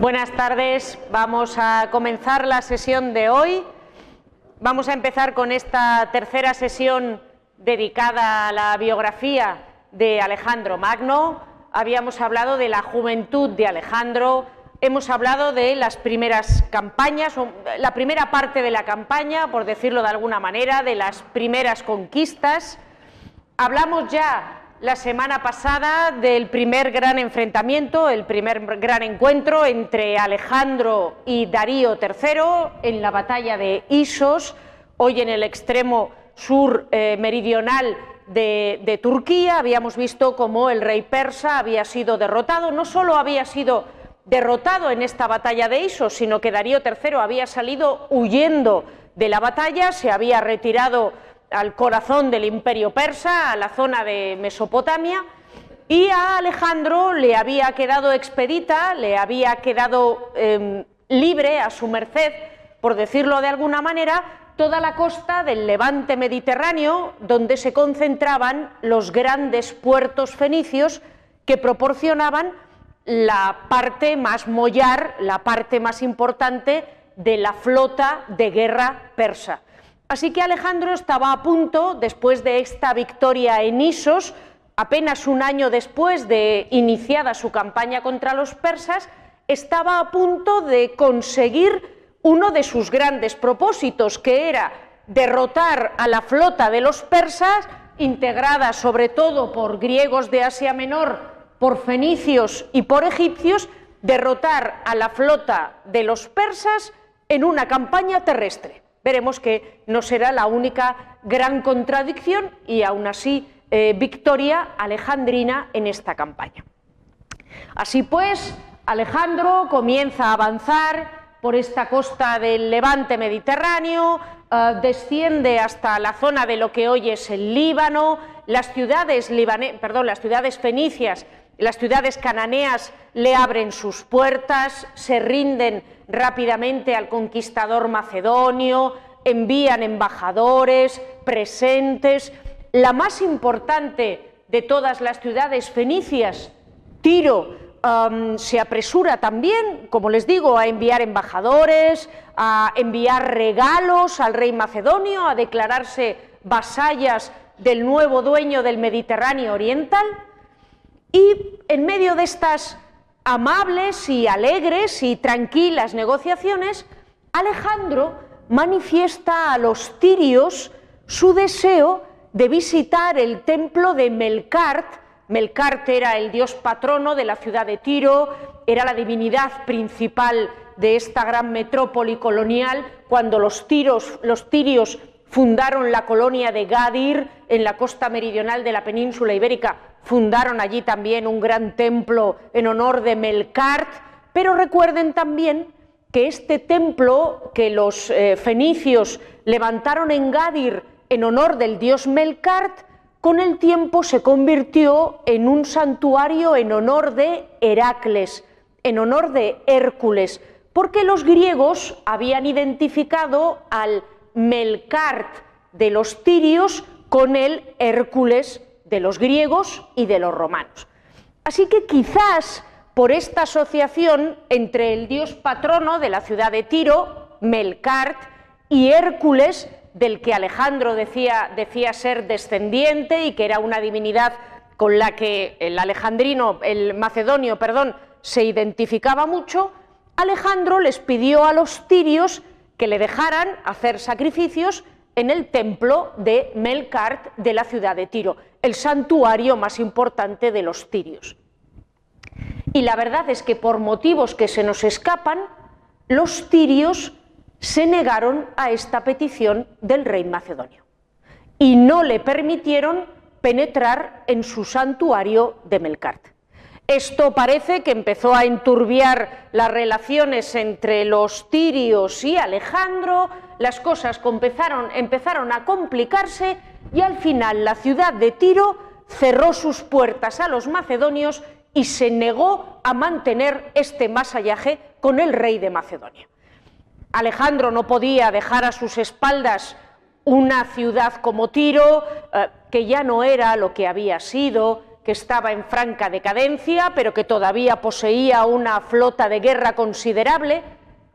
Buenas tardes, vamos a comenzar la sesión de hoy. Vamos a empezar con esta tercera sesión dedicada a la biografía de Alejandro Magno. Habíamos hablado de la juventud de Alejandro, hemos hablado de las primeras campañas, la primera parte de la campaña, por decirlo de alguna manera, de las primeras conquistas. Hablamos ya la semana pasada del primer gran enfrentamiento, el primer gran encuentro entre Alejandro y Darío III en la batalla de Isos, hoy en el extremo sur eh, meridional de, de, Turquía. Habíamos visto cómo el rey persa había sido derrotado, no solo había sido derrotado en esta batalla de Isos, sino que Darío III había salido huyendo de la batalla, se había retirado al corazón del imperio persa, a la zona de Mesopotamia, y a Alejandro le había quedado expedita, le había quedado em, libre a su merced, por decirlo de alguna manera, toda la costa del levante mediterráneo, donde se concentraban los grandes puertos fenicios que proporcionaban la parte más mollar, la parte más importante de la flota de guerra persa. Así que Alejandro estaba a punto, después de esta victoria en Isos, apenas un año después de iniciada su campaña contra los persas, estaba a punto de conseguir uno de sus grandes propósitos, que era derrotar a la flota de los persas, integrada sobre todo por griegos de Asia Menor, por fenicios y por egipcios, derrotar a la flota de los persas en una campaña terrestre veremos que no será la única gran contradicción y aún así eh, victoria alejandrina en esta campaña. Así pues, Alejandro comienza a avanzar por esta costa del levante mediterráneo, eh, desciende hasta la zona de lo que hoy es el Líbano, las ciudades, perdón, las ciudades fenicias, las ciudades cananeas le abren sus puertas, se rinden rápidamente al conquistador macedonio, envían embajadores, presentes. La más importante de todas las ciudades fenicias, Tiro, se apresura también, como les digo, a enviar embajadores, a enviar regalos al rey macedonio, a declararse vasallas del nuevo dueño del Mediterráneo Oriental. Y en medio de estas amables y alegres y tranquilas negociaciones, Alejandro manifiesta a los tirios su deseo de visitar el templo de Melkart. Melkart era el dios patrono de la ciudad de Tiro, era la divinidad principal de esta gran metrópoli colonial cuando los tirios fundaron la colonia de Gadir en la costa meridional de la península ibérica fundaron allí también un gran templo en honor de Melkart, pero recuerden también que este templo que los eh, fenicios levantaron en Gadir en honor del dios Melkart, con el tiempo se convirtió en un santuario en honor de Heracles, en honor de Hércules, porque los griegos habían identificado al Melkart de los tirios con el Hércules de los griegos y de los romanos. Así que quizás por esta asociación entre el dios patrono de la ciudad de Tiro, Melkart, y Hércules, del que Alejandro decía, decía ser descendiente y que era una divinidad con la que el alejandrino, el macedonio, perdón, se identificaba mucho, Alejandro les pidió a los tirios que le dejaran hacer sacrificios en el templo de Melkart de la ciudad de Tiro, el santuario más importante de los tirios. Y la verdad es que por motivos que se nos escapan, los tirios se negaron a esta petición del rey macedonio y no le permitieron penetrar en su santuario de Melkart. Esto parece que empezó a enturbiar las relaciones entre los tirios y Alejandro, las cosas empezaron, empezaron a complicarse y al final la ciudad de Tiro cerró sus puertas a los macedonios y se negó a mantener este masallaje con el rey de Macedonia. Alejandro no podía dejar a sus espaldas una ciudad como Tiro, eh, que ya no era lo que había sido, que estaba en franca decadencia, pero que todavía poseía una flota de guerra considerable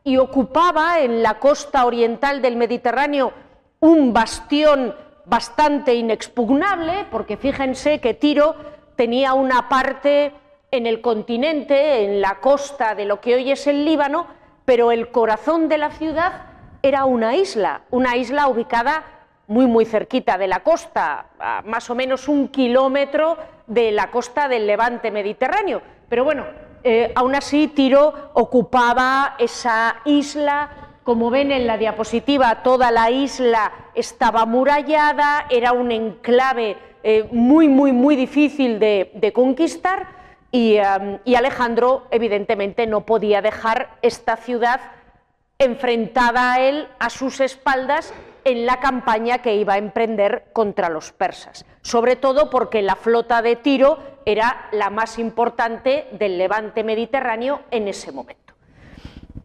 y ocupaba en la costa oriental del Mediterráneo un bastión bastante inexpugnable, porque fíjense que Tiro tenía una parte en el continente, en la costa de lo que hoy es el Líbano, pero el corazón de la ciudad era una isla, una isla ubicada muy muy cerquita de la costa, a más o menos un kilómetro de la costa del levante mediterráneo. Pero bueno, eh, aún así Tiro ocupaba esa isla, como ven en la diapositiva, toda la isla estaba murallada, era un enclave eh, muy muy muy difícil de, conquistar um, y Alejandro evidentemente no podía dejar esta ciudad enfrentada a él a sus espaldas en la campaña que iba a emprender contra los persas, sobre todo porque la flota de Tiro era la más importante del levante mediterráneo en ese momento.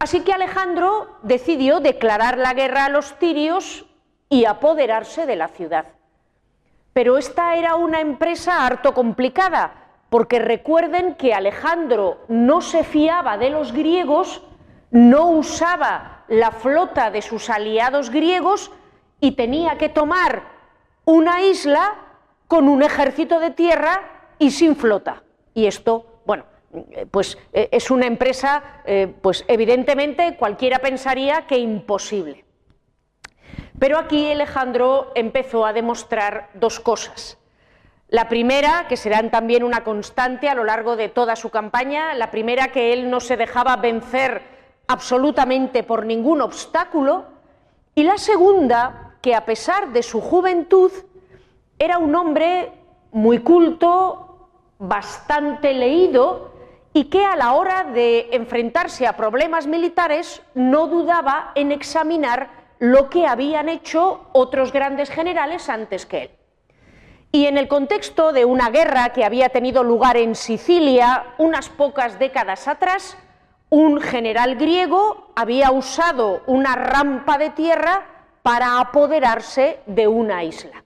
Así que Alejandro decidió declarar la guerra a los tirios y apoderarse de la ciudad. Pero esta era una empresa harto complicada, porque recuerden que Alejandro no se fiaba de los griegos, no usaba la flota de sus aliados griegos, y tenía que tomar una isla con un ejército de tierra y sin flota. Y esto, bueno, pues eh, es una empresa, eh, pues evidentemente cualquiera pensaría que imposible. Pero aquí Alejandro empezó a demostrar dos cosas. La primera, que serán también una constante a lo largo de toda su campaña, la primera que él no se dejaba vencer absolutamente por ningún obstáculo, y la segunda, que a pesar de su juventud era un hombre muy culto, bastante leído y que a la hora de enfrentarse a problemas militares no dudaba en examinar lo que habían hecho otros grandes generales antes que él. Y en el contexto de una guerra que había tenido lugar en Sicilia unas pocas décadas atrás, un general griego había usado una rampa de tierra para apoderarse de una isla.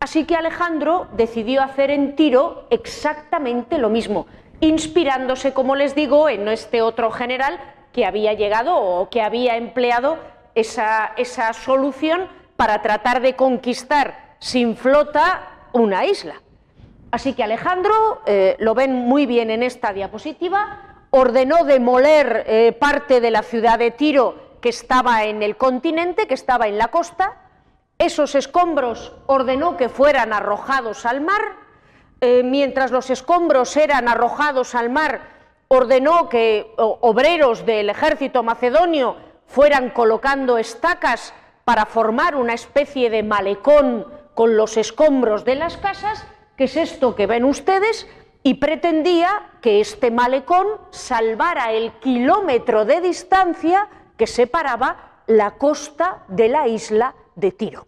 Así que Alejandro decidió hacer en Tiro exactamente lo mismo, inspirándose, como les digo, en este otro general que había llegado o que había empleado esa, esa solución para tratar de conquistar sin flota una isla. Así que Alejandro, eh, lo ven muy bien en esta diapositiva, ordenó demoler eh, parte de la ciudad de Tiro que estaba en el continente, que estaba en la costa, esos escombros ordenó que fueran arrojados al mar, eh, mientras los escombros eran arrojados al mar, ordenó que obreros del ejército macedonio fueran colocando estacas para formar una especie de malecón con los escombros de las casas, que es esto que ven ustedes, y pretendía que este malecón salvara el kilómetro de distancia que separaba la costa de la isla de Tiro.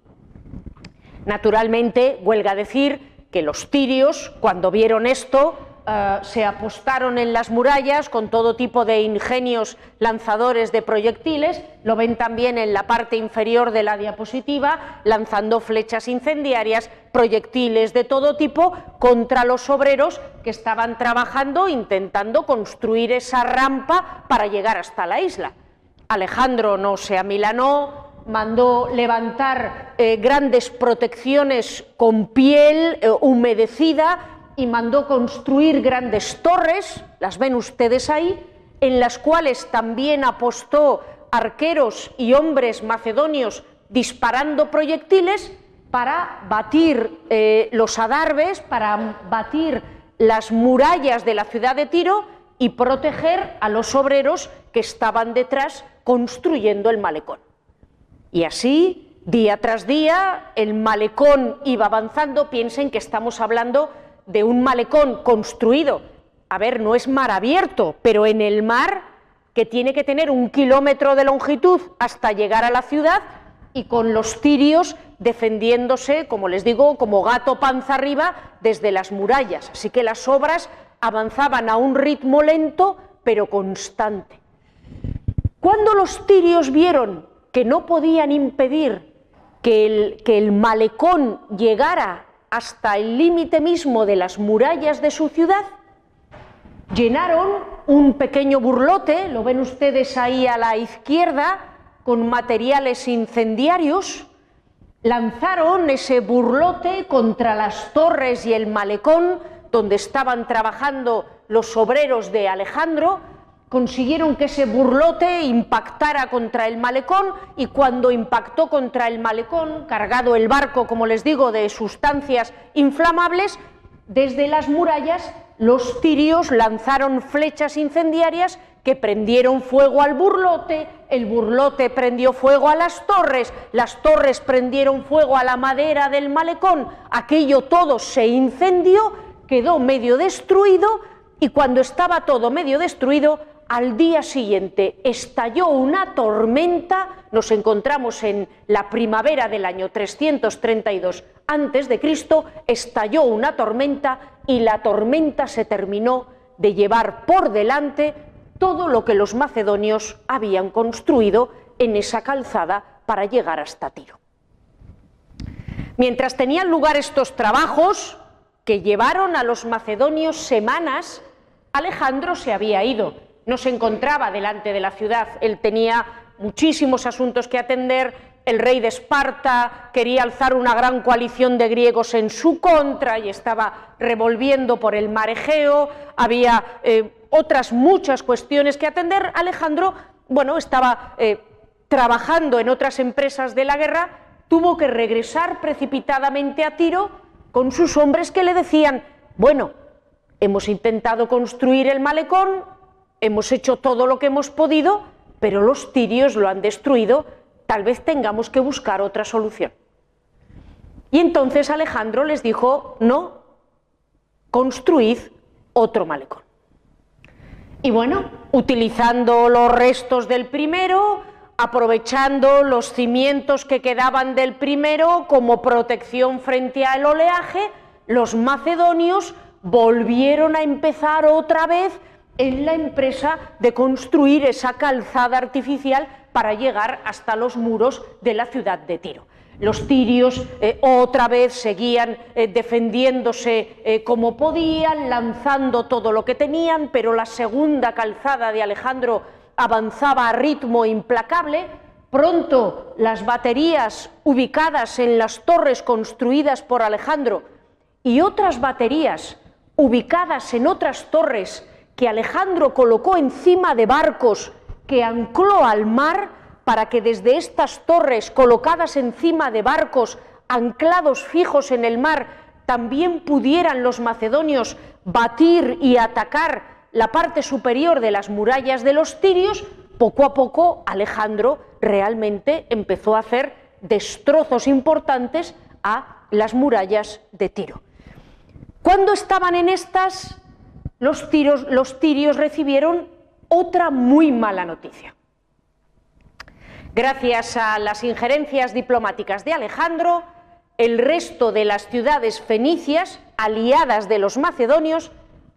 Naturalmente, huelga decir que los tirios, cuando vieron esto, eh, se apostaron en las murallas con todo tipo de ingenios lanzadores de proyectiles, lo ven también en la parte inferior de la diapositiva, lanzando flechas incendiarias, proyectiles de todo tipo contra los obreros que estaban trabajando intentando construir esa rampa para llegar hasta la isla. Alejandro no se amilanó, mandó levantar eh, grandes protecciones con piel eh, humedecida y mandó construir grandes torres, las ven ustedes ahí, en las cuales también apostó arqueros y hombres macedonios disparando proyectiles para batir eh, los adarves, para batir las murallas de la ciudad de Tiro y proteger a los obreros que estaban detrás construyendo el malecón. Y así, día tras día, el malecón iba avanzando. Piensen que estamos hablando de un malecón construido. A ver, no es mar abierto, pero en el mar que tiene que tener un kilómetro de longitud hasta llegar a la ciudad y con los tirios defendiéndose, como les digo, como gato panza arriba desde las murallas. Así que las obras avanzaban a un ritmo lento pero constante. Cuando los tirios vieron que no podían impedir que el, que el malecón llegara hasta el límite mismo de las murallas de su ciudad, llenaron un pequeño burlote, lo ven ustedes ahí a la izquierda, con materiales incendiarios, lanzaron ese burlote contra las torres y el malecón donde estaban trabajando los obreros de Alejandro, consiguieron que ese burlote impactara contra el malecón y cuando impactó contra el malecón, cargado el barco, como les digo, de sustancias inflamables, desde las murallas los tirios lanzaron flechas incendiarias que prendieron fuego al burlote, el burlote prendió fuego a las torres, las torres prendieron fuego a la madera del malecón, aquello todo se incendió, quedó medio destruido y cuando estaba todo medio destruido, al día siguiente estalló una tormenta, nos encontramos en la primavera del año 332 antes de Cristo, estalló una tormenta y la tormenta se terminó de llevar por delante todo lo que los macedonios habían construido en esa calzada para llegar hasta Tiro. Mientras tenían lugar estos trabajos que llevaron a los macedonios semanas, Alejandro se había ido no se encontraba delante de la ciudad, él tenía muchísimos asuntos que atender, el rey de Esparta quería alzar una gran coalición de griegos en su contra y estaba revolviendo por el mar Egeo, había eh, otras muchas cuestiones que atender. Alejandro, bueno, estaba eh, trabajando en otras empresas de la guerra, tuvo que regresar precipitadamente a Tiro con sus hombres que le decían, bueno, hemos intentado construir el malecón, hemos hecho todo lo que hemos podido, pero los tirios lo han destruido, tal vez tengamos que buscar otra solución. Y entonces Alejandro les dijo, no, construid otro malecón. Y bueno, utilizando los restos del primero, aprovechando los cimientos que quedaban del primero como protección frente al oleaje, los macedonios volvieron a empezar otra vez en la empresa de construir esa calzada artificial para llegar hasta los muros de la ciudad de Tiro. Los tirios eh, otra vez seguían eh, defendiéndose eh, como podían, lanzando todo lo que tenían, pero la segunda calzada de Alejandro avanzaba a ritmo implacable. Pronto las baterías ubicadas en las torres construidas por Alejandro y otras baterías ubicadas en otras torres que Alejandro colocó encima de barcos que ancló al mar para que desde estas torres colocadas encima de barcos anclados fijos en el mar también pudieran los macedonios batir y atacar la parte superior de las murallas de los tirios, poco a poco Alejandro realmente empezó a hacer destrozos importantes a las murallas de Tiro. Cuando estaban en estas, los, tirios recibieron otra muy mala noticia. Gracias a las injerencias diplomáticas de Alejandro, el resto de las ciudades fenicias, aliadas de los macedonios,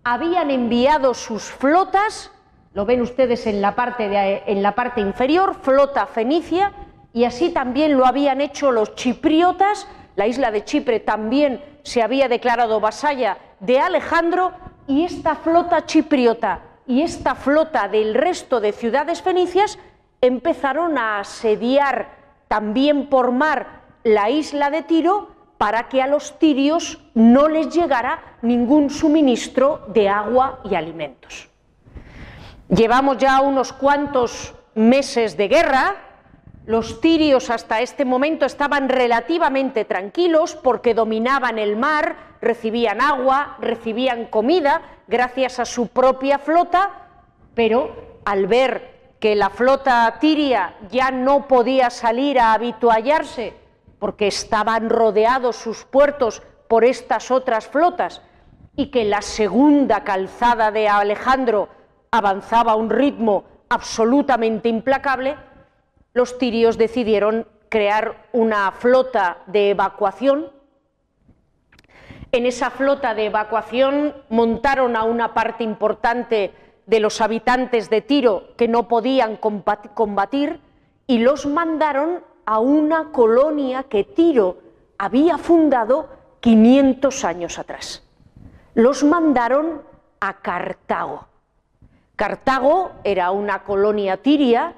habían enviado sus flotas, lo ven ustedes en la parte inferior, flota fenicia, y así también lo habían hecho los chipriotas, la isla de Chipre también se había declarado vasalla de Alejandro, y esta flota chipriota y esta flota del resto de ciudades fenicias empezaron a asediar también por mar la isla de Tiro para que a los tirios no les llegara ningún suministro de agua y alimentos. Llevamos ya unos cuantos meses de guerra, los tirios hasta este momento estaban relativamente tranquilos porque dominaban el mar, recibían agua, recibían comida gracias a su propia flota, pero al ver que la flota tiria ya no podía salir a habituallarse porque estaban rodeados sus puertos por estas otras flotas y que la segunda calzada de Alejandro avanzaba a un ritmo absolutamente implacable, los tirios decidieron crear una flota de evacuación. En esa flota de evacuación montaron a una parte importante de los habitantes de Tiro que no podían combatir y los mandaron a una colonia que Tiro había fundado 500 años atrás. Los mandaron a Cartago. Cartago era una colonia tiria.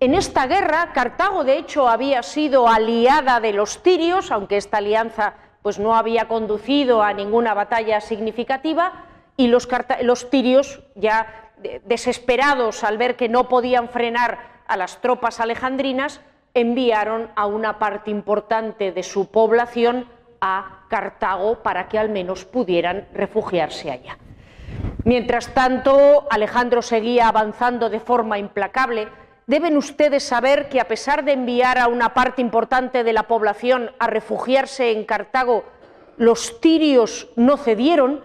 En esta guerra, Cartago de hecho había sido aliada de los tirios, aunque esta alianza pues no había conducido a ninguna batalla significativa, y los, los tirios ya desesperados al ver que no podían frenar a las tropas alejandrinas, enviaron a una parte importante de su población a Cartago para que al menos pudieran refugiarse allá. Mientras tanto, Alejandro seguía avanzando de forma implacable. Deben ustedes saber que a pesar de enviar a una parte importante de la población a refugiarse en Cartago, los tirios no cedieron.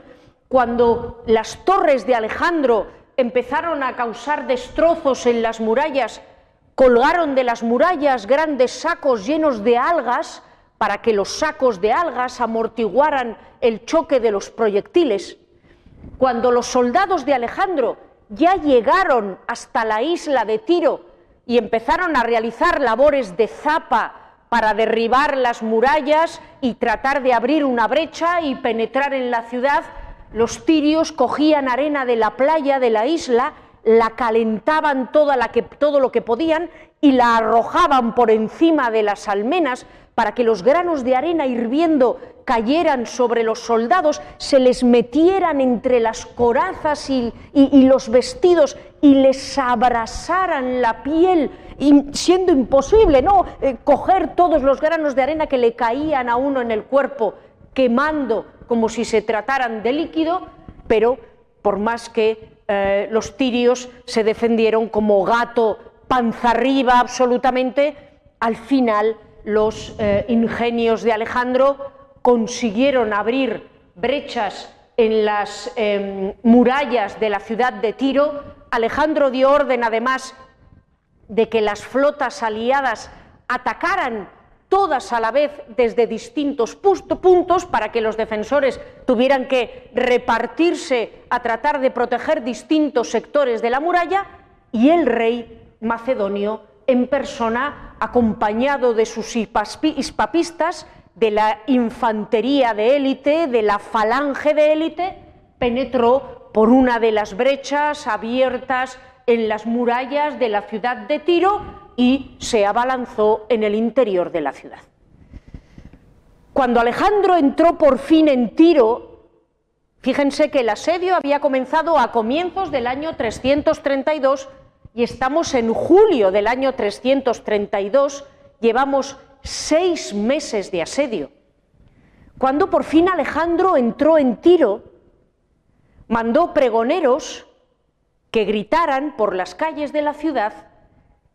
Cuando las torres de Alejandro empezaron a causar destrozos en las murallas, colgaron de las murallas grandes sacos llenos de algas para que los sacos de algas amortiguaran el choque de los proyectiles. Cuando los soldados de Alejandro ya llegaron hasta la isla de Tiro y empezaron a realizar labores de zapa para derribar las murallas y tratar de abrir una brecha y penetrar en la ciudad, los tirios cogían arena de la playa de la isla, la calentaban toda la que, todo lo que podían y la arrojaban por encima de las almenas para que los granos de arena hirviendo cayeran sobre los soldados, se les metieran entre las corazas y, los vestidos y les abrasaran la piel, siendo imposible no eh, coger todos los granos de arena que le caían a uno en el cuerpo, quemando como si se trataran de líquido, pero por más que eh, los tirios se defendieron como gato panza arriba absolutamente, al final los eh, ingenios de Alejandro consiguieron abrir brechas en las em, murallas de la ciudad de Tiro. Alejandro dio orden, además, de que las flotas aliadas atacaran todas a la vez desde distintos puntos para que los defensores tuvieran que repartirse a tratar de proteger distintos sectores de la muralla y el rey macedonio en persona, acompañado de sus hispapistas, de la infantería de élite, de la falange de élite, penetró por una de las brechas abiertas en las murallas de la ciudad de Tiro y se abalanzó en el interior de la ciudad. Cuando Alejandro entró por fin en Tiro, fíjense que el asedio había comenzado a comienzos del año 332 y estamos en julio del año 332, llevamos seis meses de asedio. Cuando por fin Alejandro entró en Tiro, mandó pregoneros que gritaran por las calles de la ciudad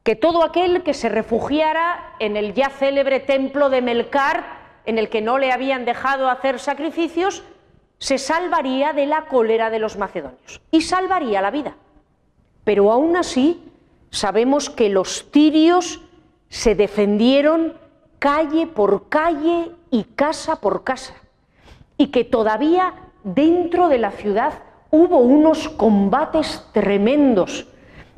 que todo aquel que se refugiara en el ya célebre templo de Melcar, en el que no le habían dejado hacer sacrificios, se salvaría de la cólera de los macedonios y salvaría la vida. Pero aún así sabemos que los tirios se defendieron calle por calle y casa por casa, y que todavía dentro de la ciudad hubo unos combates tremendos,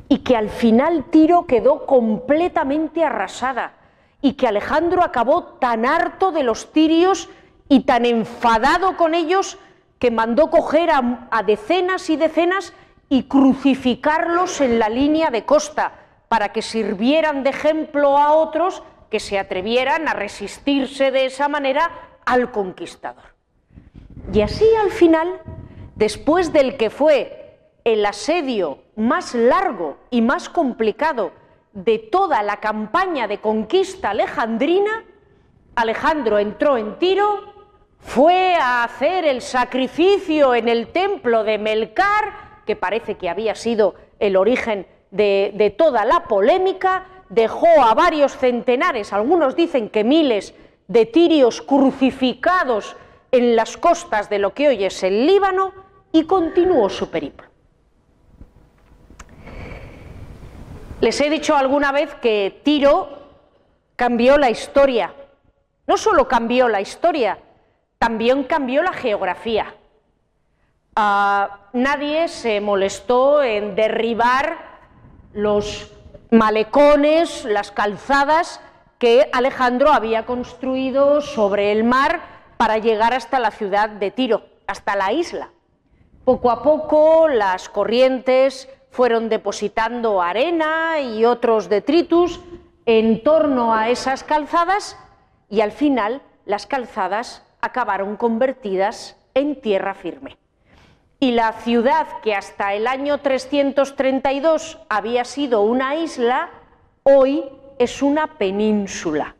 y que al final Tiro quedó completamente arrasada, y que Alejandro acabó tan harto de los tirios y tan enfadado con ellos que mandó coger a, a decenas y decenas y crucificarlos en la línea de costa para que sirvieran de ejemplo a otros que se atrevieran a resistirse de esa manera al conquistador. Y así al final, después del que fue el asedio más largo y más complicado de toda la campaña de conquista alejandrina, Alejandro entró en Tiro, fue a hacer el sacrificio en el templo de Melcar, que parece que había sido el origen de, toda la polémica, dejó a varios centenares, algunos dicen que miles, de tirios crucificados en las costas de lo que hoy es el Líbano y continuó su periplo. Les he dicho alguna vez que Tiro cambió la historia. No solo cambió la historia, también cambió la geografía. Ah, nadie se molestó en derribar los malecones, las calzadas que Alejandro había construido sobre el mar para llegar hasta la ciudad de Tiro, hasta la isla. Poco a poco las corrientes fueron depositando arena y otros detritus en torno a esas calzadas y al final las calzadas acabaron convertidas en tierra firme. Y la ciudad que hasta el año 332 había sido una isla, hoy es una península.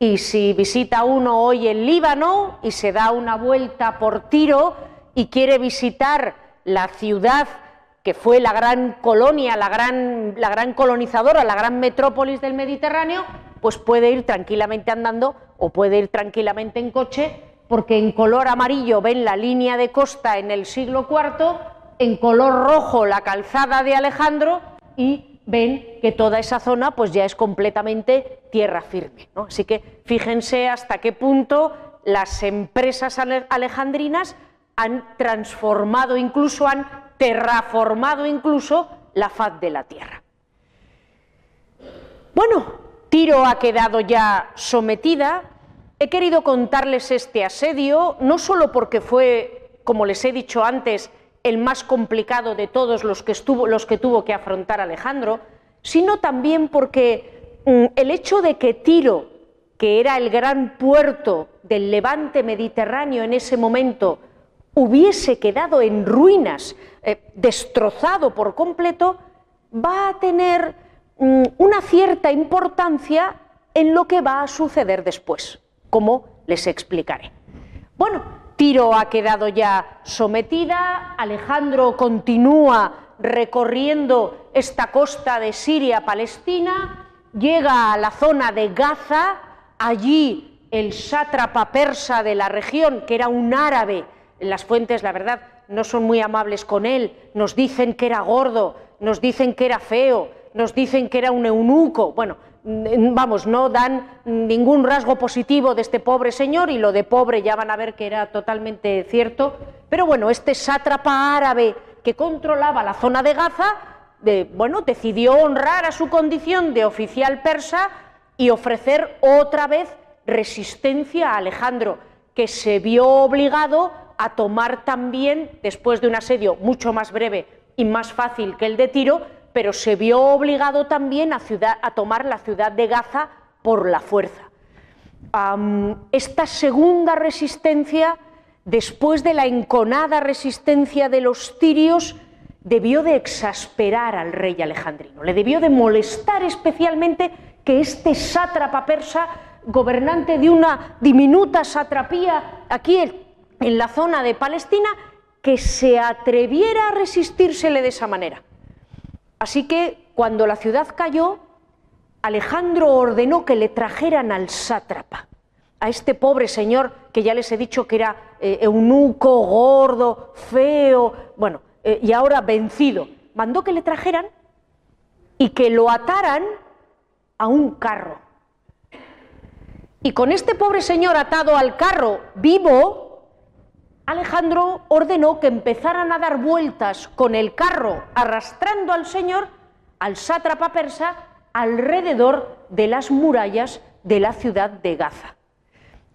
Y si visita uno hoy el Líbano y se da una vuelta por Tiro y quiere visitar la ciudad que fue la gran colonia, la gran, la gran colonizadora, la gran metrópolis del Mediterráneo, pues puede ir tranquilamente andando o puede ir tranquilamente en coche, porque en color amarillo ven la línea de costa en el siglo IV, en color rojo la calzada de Alejandro y ven que toda esa zona pues ya es completamente tierra firme. Así que fíjense hasta qué punto las empresas alejandrinas han transformado, incluso han terraformado incluso la faz de la tierra. Bueno, Tiro ha quedado ya sometida. He querido contarles este asedio no solo porque fue, como les he dicho antes, el más complicado de todos los que, estuvo, los que tuvo que afrontar Alejandro, sino también porque mm, el hecho de que Tiro, que era el gran puerto del levante mediterráneo en ese momento, hubiese quedado en ruinas, eh, destrozado por completo, va a tener Mm, una cierta importancia en lo que va a suceder después, como les explicaré. Bueno, Tiro ha quedado ya sometida, Alejandro continúa recorriendo esta costa de Siria-Palestina, llega a la zona de Gaza, allí el sátrapa persa de la región, que era un árabe, las fuentes, la verdad, no son muy amables con él, nos dicen que era gordo, nos dicen que era feo, nos dicen que era un eunuco. Bueno, vamos, no dan ningún rasgo positivo de este pobre señor y lo de pobre ya van a ver que era totalmente cierto. Pero bueno, este sátrapa árabe que controlaba la zona de Gaza, bueno, decidió honrar a su condición de oficial persa y ofrecer otra vez resistencia a Alejandro, que se vio obligado a tomar también, después de un asedio mucho más breve y más fácil que el de Tiro, pero se vio obligado también a, tomar la ciudad de Gaza por la fuerza. esta segunda resistencia, después de la enconada resistencia de los tirios, debió de exasperar al rey alejandrino, le debió de molestar especialmente que este sátrapa persa, gobernante de una diminuta satrapía aquí en la zona de Palestina, que se atreviera a resistírsele de esa manera. Así que cuando la ciudad cayó, Alejandro ordenó que le trajeran al sátrapa, a este pobre señor que ya les he dicho que era eh, eunuco, gordo, feo, bueno, eh, y ahora vencido. Mandó que le trajeran y que lo ataran a un carro. Y con este pobre señor atado al carro vivo, Alejandro ordenó que empezaran a dar vueltas con el carro arrastrando al señor, al sátrapa persa, alrededor de las murallas de la ciudad de Gaza.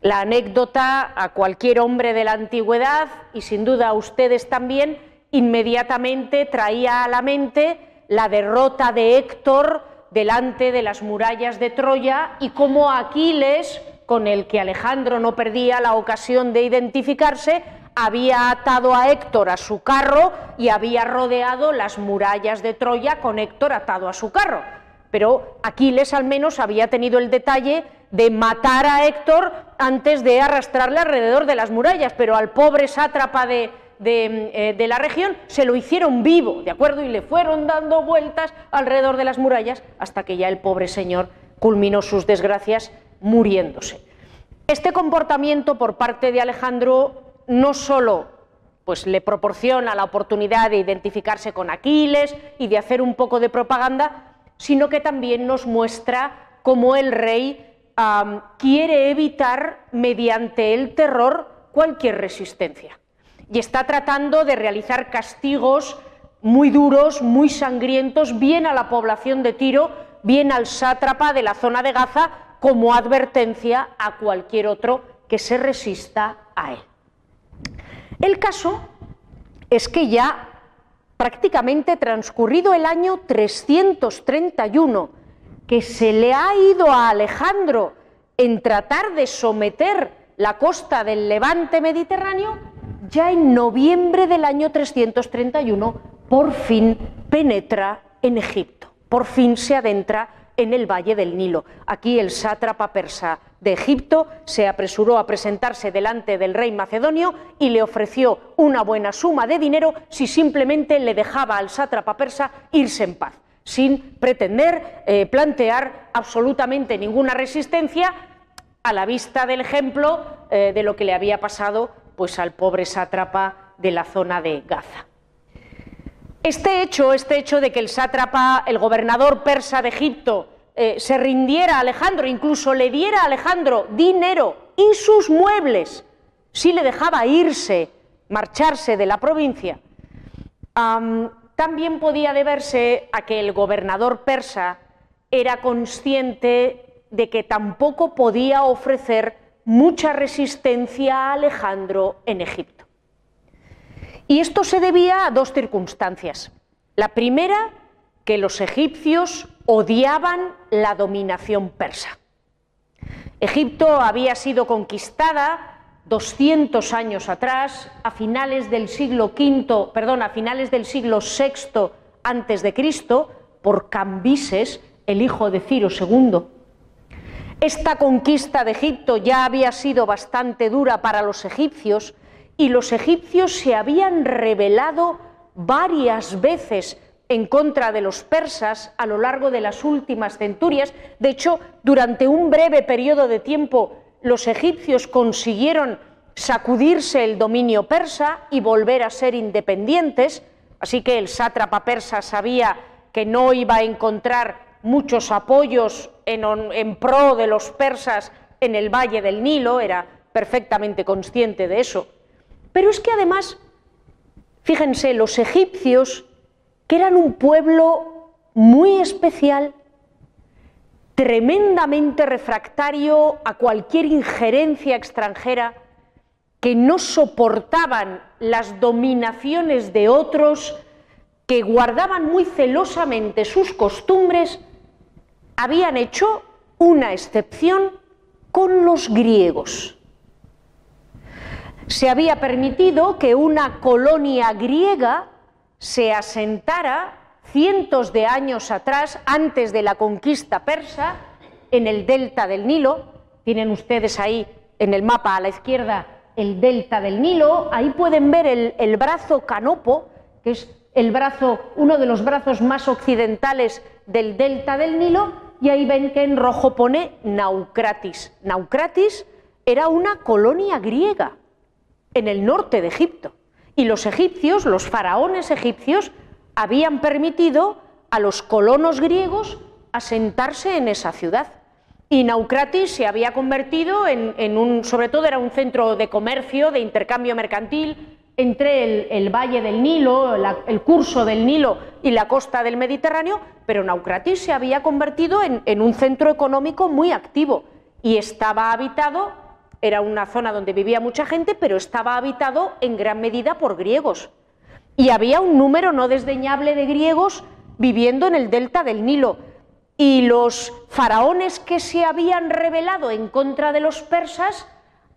La anécdota a cualquier hombre de la antigüedad, y sin duda a ustedes también, inmediatamente traía a la mente la derrota de Héctor delante de las murallas de Troya y cómo Aquiles, con el que Alejandro no perdía la ocasión de identificarse, había atado a Héctor a su carro y había rodeado las murallas de Troya con Héctor atado a su carro. Pero Aquiles al menos había tenido el detalle de matar a Héctor antes de arrastrarle alrededor de las murallas, pero al pobre sátrapa de, de, eh, la región se lo hicieron vivo, ¿de acuerdo? Y le fueron dando vueltas alrededor de las murallas hasta que ya el pobre señor culminó sus desgracias muriéndose. Este comportamiento por parte de Alejandro no solo pues le proporciona la oportunidad de identificarse con Aquiles y de hacer un poco de propaganda, sino que también nos muestra cómo el rey quiere evitar mediante el terror cualquier resistencia. Y está tratando de realizar castigos muy duros, muy sangrientos, bien a la población de Tiro, bien al sátrapa de la zona de Gaza, como advertencia a cualquier otro que se resista a él. El caso es que ya prácticamente transcurrido el año 331, que se le ha ido a Alejandro en tratar de someter la costa del levante mediterráneo, ya en noviembre del año 331 por fin penetra en Egipto, por fin se adentra en el valle del Nilo. Aquí el sátrapa persa de Egipto se apresuró a presentarse delante del rey macedonio y le ofreció una buena suma de dinero si simplemente le dejaba al sátrapa persa irse en paz, sin pretender eh, plantear absolutamente ninguna resistencia a la vista del ejemplo eh, de lo que le había pasado pues, al pobre sátrapa de la zona de Gaza. Este hecho, este hecho de que el sátrapa, el gobernador persa de Egipto, eh, se rindiera a Alejandro, incluso le diera a Alejandro dinero y sus muebles, si le dejaba irse, marcharse de la provincia, también podía deberse a que el gobernador persa era consciente de que tampoco podía ofrecer mucha resistencia a Alejandro en Egipto. Y esto se debía a dos circunstancias. La primera, que los egipcios odiaban la dominación persa. Egipto había sido conquistada 200 años atrás, a finales del siglo V, perdón, a finales del siglo VI antes de Cristo, por Cambises, el hijo de Ciro II. Esta conquista de Egipto ya había sido bastante dura para los egipcios y los egipcios se habían rebelado varias veces en contra de los persas a lo largo de las últimas centurias. De hecho, durante un breve periodo de tiempo, los egipcios consiguieron sacudirse el dominio persa y volver a ser independientes, así que el sátrapa persa sabía que no iba a encontrar muchos apoyos en, en pro de los persas en el valle del Nilo, era perfectamente consciente de eso. Pero es que además, fíjense, los egipcios que eran un pueblo muy especial, tremendamente refractario a cualquier injerencia extranjera, que no soportaban las dominaciones de otros, que guardaban muy celosamente sus costumbres, habían hecho una excepción con los griegos. Se había permitido que una colonia griega se asentara cientos de años atrás, antes de la conquista persa, en el delta del Nilo. Tienen ustedes ahí en el mapa a la izquierda el delta del Nilo. Ahí pueden ver el, brazo canopo, que es el brazo, uno de los brazos más occidentales del delta del Nilo, y ahí ven que en rojo pone Naucratis. Naucratis era una colonia griega en el norte de Egipto. Y los egipcios, los faraones egipcios, habían permitido a los colonos griegos asentarse en esa ciudad. Y Naucratis se había convertido en, un, sobre todo era un centro de comercio, de intercambio mercantil entre el, valle del Nilo, el curso del Nilo y la costa del Mediterráneo, pero Naucratis se había convertido en un centro económico muy activo y estaba habitado era una zona donde vivía mucha gente, pero estaba habitado en gran medida por griegos. Y había un número no desdeñable de griegos viviendo en el delta del Nilo. Y los faraones que se habían rebelado en contra de los persas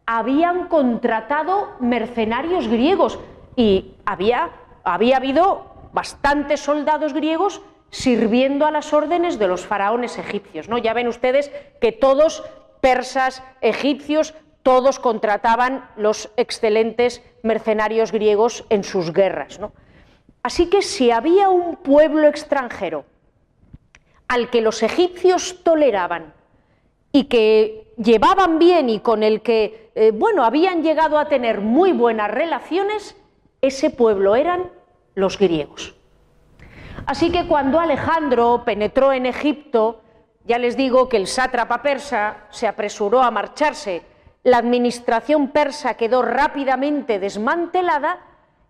habían contratado mercenarios griegos y había, había habido bastantes soldados griegos sirviendo a las órdenes de los faraones egipcios. ¿no? Ya ven ustedes que todos persas, egipcios, todos contrataban los excelentes mercenarios griegos en sus guerras. Así que si había un pueblo extranjero al que los egipcios toleraban y que llevaban bien y con el que, eh, bueno, habían llegado a tener muy buenas relaciones, ese pueblo eran los griegos. Así que cuando Alejandro penetró en Egipto, ya les digo que el sátrapa persa se apresuró a marcharse la administración persa quedó rápidamente desmantelada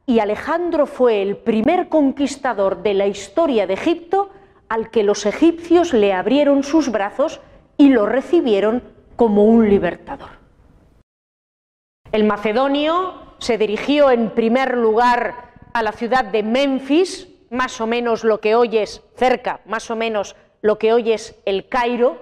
y Alejandro fue el primer conquistador de la historia de Egipto al que los egipcios le abrieron sus brazos y lo recibieron como un libertador. El macedonio se dirigió en primer lugar a la ciudad de Memphis, más o menos lo que hoy es cerca, más o menos lo que hoy es el Cairo.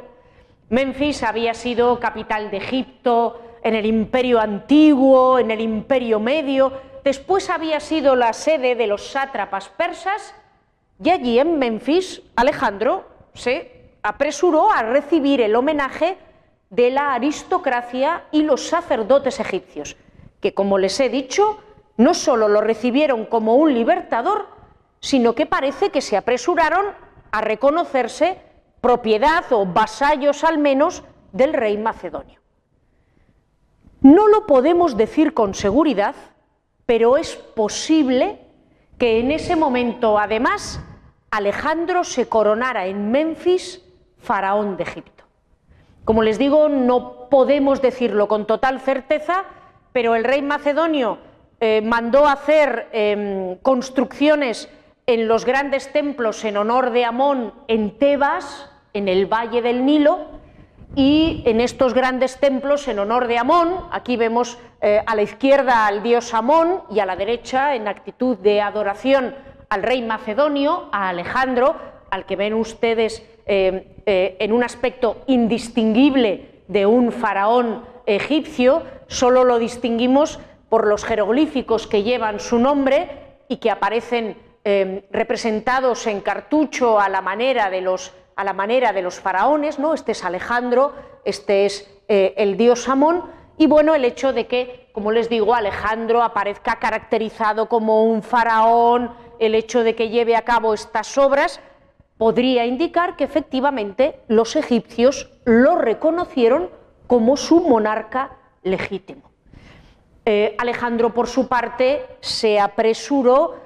Memphis había sido capital de Egipto en el imperio antiguo, en el imperio medio, después había sido la sede de los sátrapas persas y allí en Memphis Alejandro se apresuró a recibir el homenaje de la aristocracia y los sacerdotes egipcios, que como les he dicho, no solo lo recibieron como un libertador, sino que parece que se apresuraron a reconocerse propiedad o vasallos al menos del rey macedonio. No lo podemos decir con seguridad, pero es posible que en ese momento además Alejandro se coronara en Memphis faraón de Egipto. Como les digo, no podemos decirlo con total certeza, pero el rey macedonio eh, mandó hacer em, construcciones en los grandes templos en honor de Amón en Tebas, en el valle del Nilo, y en estos grandes templos en honor de Amón, aquí vemos eh, a la izquierda al dios Amón y a la derecha en actitud de adoración al rey macedonio, a Alejandro, al que ven ustedes eh, eh, en un aspecto indistinguible de un faraón egipcio, solo lo distinguimos por los jeroglíficos que llevan su nombre y que aparecen eh, representados en cartucho a la manera de los a la manera de los faraones, ¿no? Este es Alejandro, este es el dios Amón, y bueno, el hecho de que, como les digo, Alejandro aparezca caracterizado como un faraón, el hecho de que lleve a cabo estas obras, podría indicar que efectivamente los egipcios lo reconocieron como su monarca legítimo. Eh, Alejandro, por su parte, se apresuró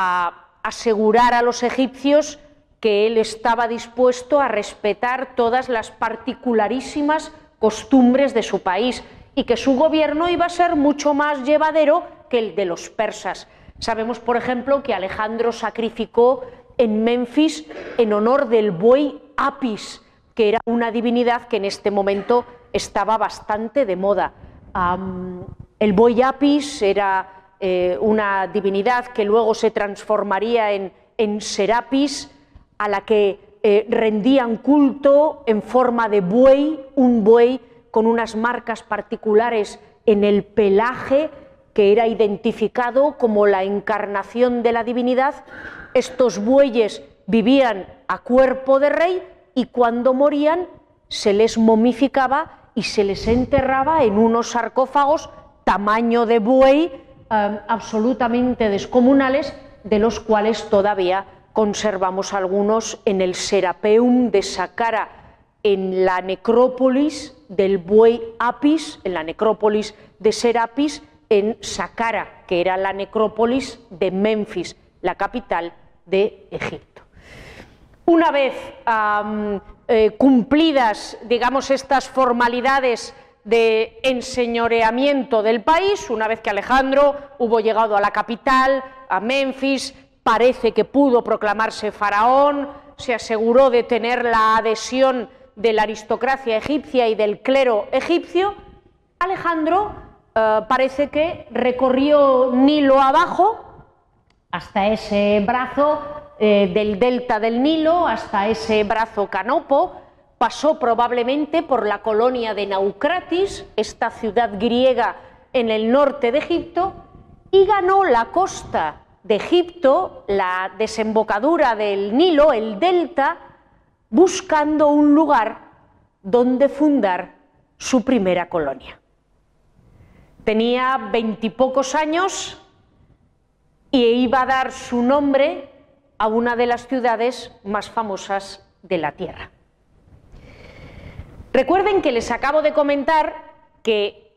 a asegurar a los egipcios que él estaba dispuesto a respetar todas las particularísimas costumbres de su país y que su gobierno iba a ser mucho más llevadero que el de los persas. Sabemos, por ejemplo, que Alejandro sacrificó en Memphis en honor del buey Apis, que era una divinidad que en este momento estaba bastante de moda. el buey Apis era eh, una divinidad que luego se transformaría en, Serapis, a la que eh, rendían culto en forma de buey, un buey con unas marcas particulares en el pelaje que era identificado como la encarnación de la divinidad. Estos bueyes vivían a cuerpo de rey y cuando morían se les momificaba y se les enterraba en unos sarcófagos tamaño de buey eh, absolutamente descomunales, de los cuales todavía conservamos algunos en el Serapeum de Saqqara, en la necrópolis del buey Apis, en la necrópolis de Serapis, en Saqqara, que era la necrópolis de Memphis, la capital de Egipto. Una vez eh, cumplidas, digamos, estas formalidades de enseñoreamiento del país, una vez que Alejandro hubo llegado a la capital, a Memphis, parece que pudo proclamarse faraón, se aseguró de tener la adhesión de la aristocracia egipcia y del clero egipcio, Alejandro eh, parece que recorrió Nilo abajo hasta ese brazo eh, del delta del Nilo, hasta ese brazo canopo, pasó probablemente por la colonia de Naucratis, esta ciudad griega en el norte de Egipto, y ganó la costa de Egipto, la desembocadura del Nilo, el delta, buscando un lugar donde fundar su primera colonia. Tenía veintipocos años y iba a dar su nombre a una de las ciudades más famosas de la Tierra. Recuerden que les acabo de comentar que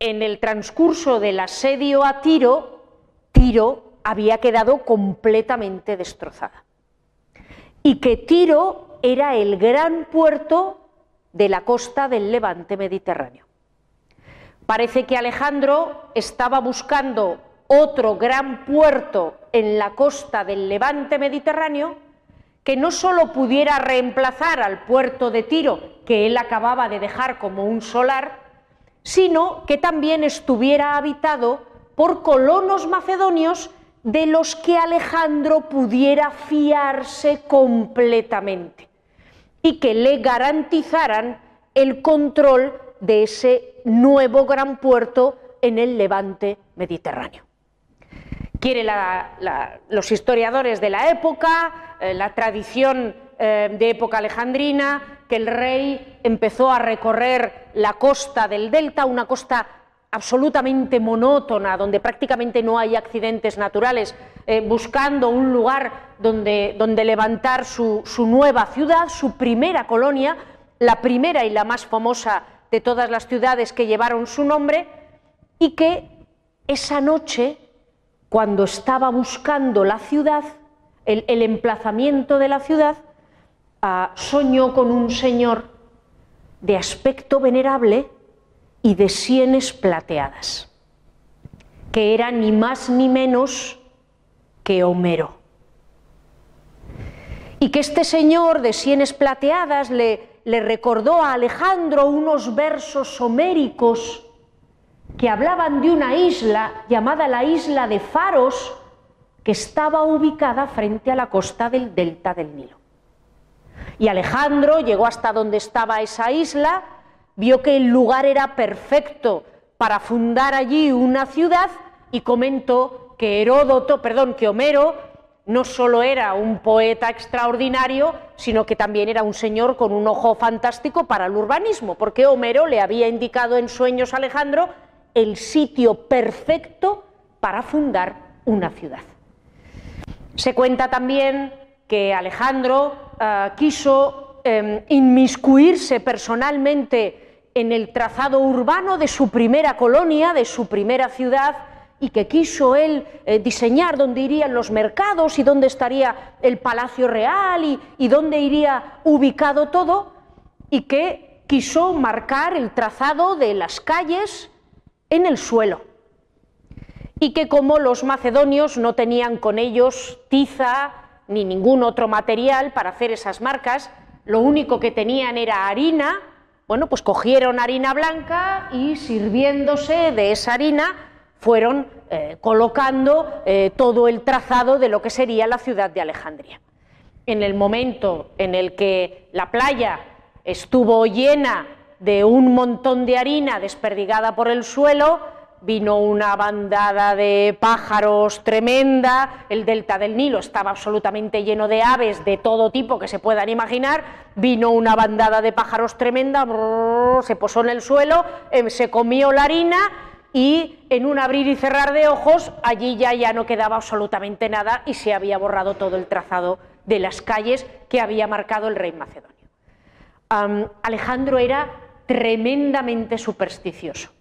en el transcurso del asedio a Tiro, Tiro había quedado completamente destrozada y que Tiro era el gran puerto de la costa del levante mediterráneo. Parece que Alejandro estaba buscando otro gran puerto en la costa del levante mediterráneo que no solo pudiera reemplazar al puerto de Tiro, que él acababa de dejar como un solar, sino que también estuviera habitado por colonos macedonios de los que Alejandro pudiera fiarse completamente y que le garantizaran el control de ese nuevo gran puerto en el levante mediterráneo. Quiere los historiadores de la época, eh, la tradición eh, de época alejandrina, que el rey empezó a recorrer la costa del delta, una costa absolutamente monótona, donde prácticamente no hay accidentes naturales, eh, buscando un lugar donde, donde levantar su, su nueva ciudad, su primera colonia, la primera y la más famosa de todas las ciudades que llevaron su nombre, y que esa noche, cuando estaba buscando la ciudad, el, emplazamiento de la ciudad, soñó con un señor de aspecto venerable y de sienes plateadas, que era ni más ni menos que Homero. Y que este señor de sienes plateadas le recordó a Alejandro unos versos homéricos que hablaban de una isla llamada la isla de Faros, estaba ubicada frente a la costa del delta del Nilo. Y Alejandro llegó hasta donde estaba esa isla, vio que el lugar era perfecto para fundar allí una ciudad y comentó que Heródoto, perdón, que Homero no solo era un poeta extraordinario, sino que también era un señor con un ojo fantástico para el urbanismo, porque Homero le había indicado en sueños a Alejandro el sitio perfecto para fundar una ciudad. Se cuenta también que Alejandro eh, quiso em, inmiscuirse personalmente en el trazado urbano de su primera colonia, de su primera ciudad, y que quiso él eh, diseñar dónde irían los mercados y dónde estaría el palacio real y, y dónde iría ubicado todo, y que quiso marcar el trazado de las calles en el suelo. Y que como los macedonios no tenían con ellos tiza, ni ningún otro material para hacer esas marcas, lo único que tenían era harina, bueno, pues cogieron harina blanca y sirviéndose de esa harina fueron eh, colocando eh, todo el trazado de lo que sería la ciudad de Alejandría. En el momento en el que la playa estuvo llena de un montón de harina desperdigada por el suelo, vino una bandada de pájaros tremenda, el delta del Nilo estaba absolutamente lleno de aves de todo tipo que se puedan imaginar, vino una bandada de pájaros tremenda, se posó en el suelo, em, se comió la harina y en un abrir y cerrar de ojos allí ya, ya no quedaba absolutamente nada y se había borrado todo el trazado de las calles que había marcado el rey macedonio. Alejandro era tremendamente supersticioso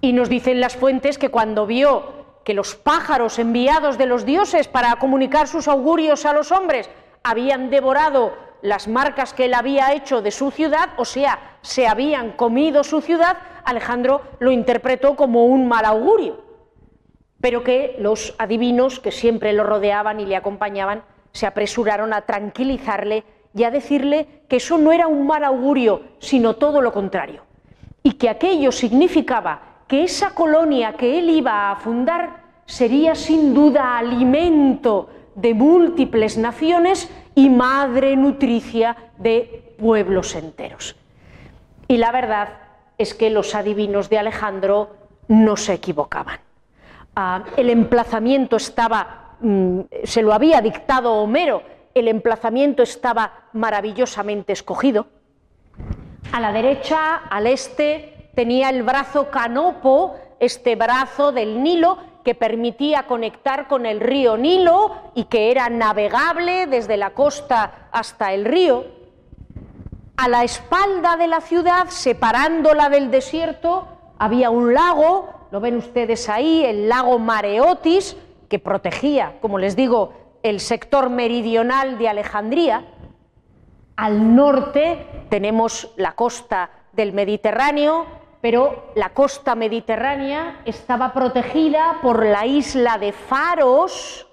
y nos dicen las fuentes que cuando vio que los pájaros enviados de los dioses para comunicar sus augurios a los hombres habían devorado las marcas que él había hecho de su ciudad, o sea, se habían comido su ciudad, Alejandro lo interpretó como un mal augurio, pero que los adivinos que siempre lo rodeaban y le acompañaban se apresuraron a tranquilizarle y a decirle que eso no era un mal augurio, sino todo lo contrario, y que aquello significaba que esa colonia que él iba a fundar sería sin duda alimento de múltiples naciones y madre nutricia de pueblos enteros. Y la verdad es que los adivinos de Alejandro no se equivocaban. Ah, el emplazamiento estaba, mm, se lo había dictado Homero, el emplazamiento estaba maravillosamente escogido. A la derecha, al este, tenía el brazo canopo, este brazo del Nilo, que permitía conectar con el río Nilo y que era navegable desde la costa hasta el río. A la espalda de la ciudad, separándola del desierto, había un lago, lo ven ustedes ahí, el lago Mareotis, que protegía, como les digo, el sector meridional de Alejandría. Al norte tenemos la costa del Mediterráneo, pero la costa mediterránea estaba protegida por la isla de Faros,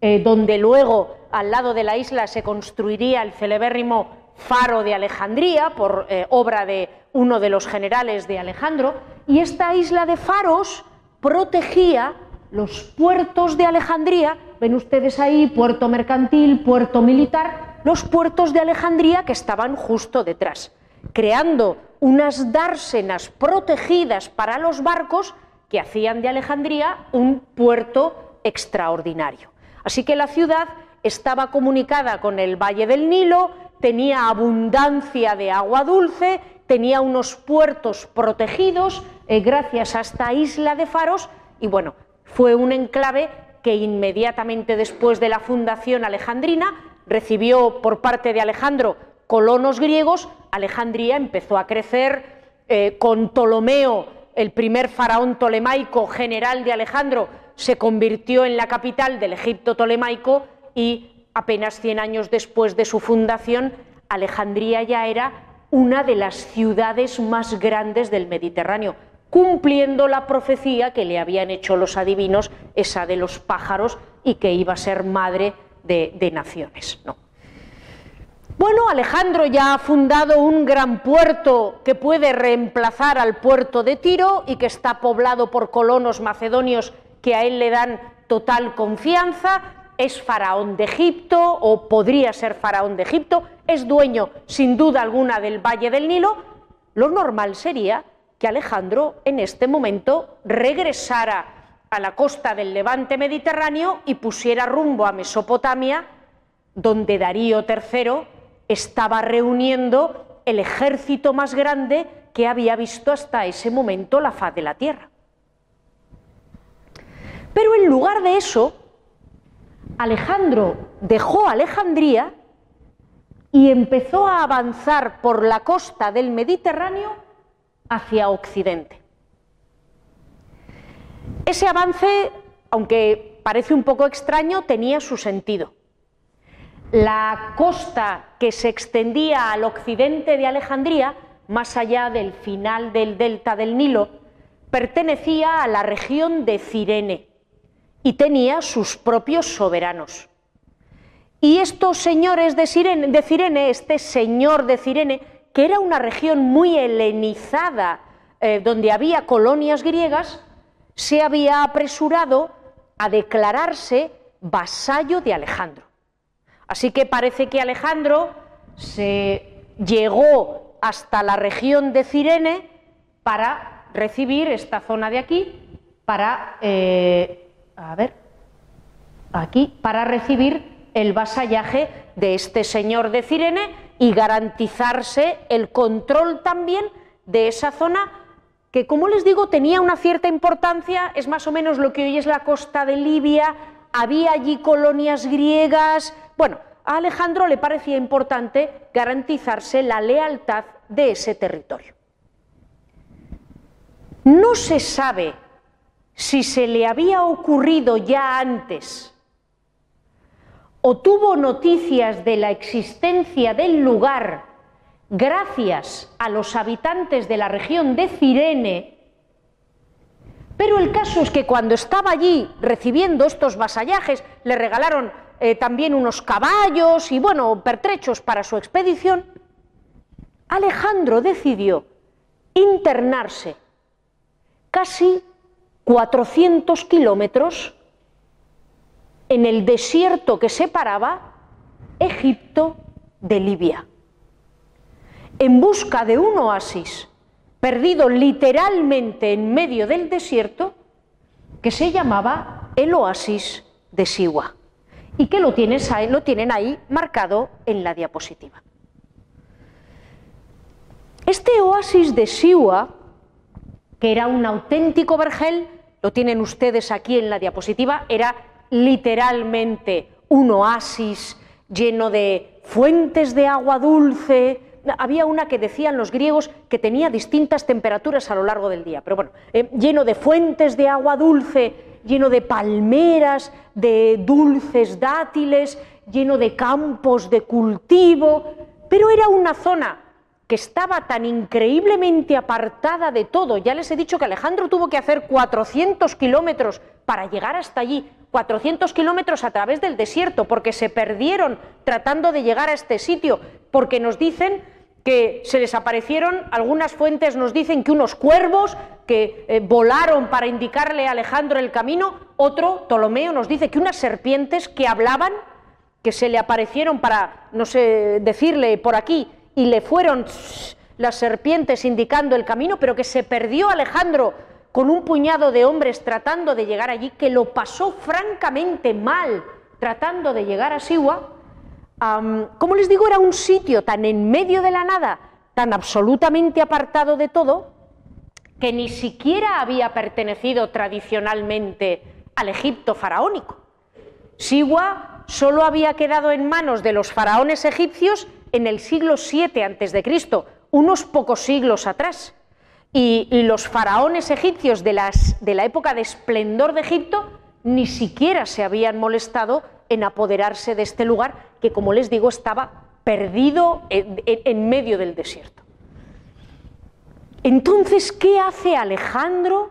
eh, donde luego al lado de la isla se construiría el celebérrimo faro de Alejandría por eh, obra de uno de los generales de Alejandro, y esta isla de Faros protegía los puertos de Alejandría, ven ustedes ahí, puerto mercantil, puerto militar, los puertos de Alejandría que estaban justo detrás, creando unas dársenas protegidas para los barcos que hacían de Alejandría un puerto extraordinario. Así que la ciudad estaba comunicada con el Valle del Nilo, tenía abundancia de agua dulce, tenía unos puertos protegidos eh, gracias a esta isla de Faros y bueno, fue un enclave que inmediatamente después de la fundación alejandrina recibió por parte de Alejandro colonos griegos, Alejandría empezó a crecer eh, con Ptolomeo, el primer faraón tolemaico general de Alejandro, se convirtió en la capital del Egipto tolemaico y apenas 100 años después de su fundación, Alejandría ya era una de las ciudades más grandes del Mediterráneo, cumpliendo la profecía que le habían hecho los adivinos, esa de los pájaros, y que iba a ser madre de, naciones. Bueno, Alejandro ya ha fundado un gran puerto que puede reemplazar al puerto de Tiro y que está poblado por colonos macedonios que a él le dan total confianza, es faraón de Egipto o podría ser faraón de Egipto, es dueño sin duda alguna del Valle del Nilo, lo normal sería que Alejandro en este momento regresara a la costa del levante mediterráneo y pusiera rumbo a Mesopotamia, donde Darío III estaba reuniendo el ejército más grande que había visto hasta ese momento la faz de la tierra. Pero en lugar de eso, Alejandro dejó Alejandría y empezó a avanzar por la costa del Mediterráneo hacia Occidente. Ese avance, aunque parece un poco extraño, tenía su sentido. La costa que se extendía al occidente de Alejandría, más allá del final del delta del Nilo, pertenecía a la región de Cirene, y tenía sus propios soberanos. Y estos señores de Cirene, este señor de Cirene, que era una región muy helenizada, eh, donde había colonias griegas, se había apresurado a declararse vasallo de Alejandro. Así que parece que Alejandro se llegó hasta la región de Cirene para recibir esta zona de aquí, para eh, a ver, aquí, para recibir el vasallaje de este señor de Cirene y garantizarse el control también de esa zona que, como les digo, tenía una cierta importancia, es más o menos lo que hoy es la costa de Libia, había allí colonias griegas, bueno, a Alejandro le parecía importante garantizarse la lealtad de ese territorio. No se sabe si se le había ocurrido ya antes o tuvo noticias de la existencia del lugar gracias a los habitantes de la región de Cirene, pero el caso es que cuando estaba allí recibiendo estos vasallajes, le regalaron eh, también unos caballos y, bueno, pertrechos para su expedición, Alejandro decidió internarse casi 400 kilómetros en el desierto que separaba Egipto de Libia, en busca de un oasis perdido literalmente en medio del desierto que se llamaba el oasis de Siwa y que lo, lo tienen ahí marcado en la diapositiva. Este oasis de Siwa, que era un auténtico vergel, lo tienen ustedes aquí en la diapositiva, era literalmente un oasis lleno de fuentes de agua dulce. Había una que decían los griegos que tenía distintas temperaturas a lo largo del día, pero bueno, eh, lleno de fuentes de agua dulce, lleno de palmeras, de dulces dátiles, lleno de campos de cultivo, pero era una zona que estaba tan increíblemente apartada de todo. Ya les he dicho que Alejandro tuvo que hacer 400 kilómetros para llegar hasta allí, 400 kilómetros a través del desierto, porque se perdieron tratando de llegar a este sitio, porque nos dicen que se les aparecieron, algunas fuentes nos dicen que unos cuervos que eh, volaron para indicarle a Alejandro el camino, otro, Ptolomeo, nos dice que unas serpientes que hablaban, que se le aparecieron para, no sé, decirle por aquí, y le fueron las serpientes indicando el camino, pero que se perdió Alejandro con un puñado de hombres tratando de llegar allí, que lo pasó francamente mal tratando de llegar a Siwa, como les digo, era un sitio tan en medio de la nada, tan absolutamente apartado de todo, que ni siquiera había pertenecido tradicionalmente al Egipto faraónico. Siwa solo había quedado en manos de los faraones egipcios en el siglo VII a.C., unos pocos siglos atrás. Y, los faraones egipcios de, de la época de esplendor de Egipto ni siquiera se habían molestado en apoderarse de este lugar que, como les digo, estaba perdido en, medio del desierto. Entonces, ¿qué hace Alejandro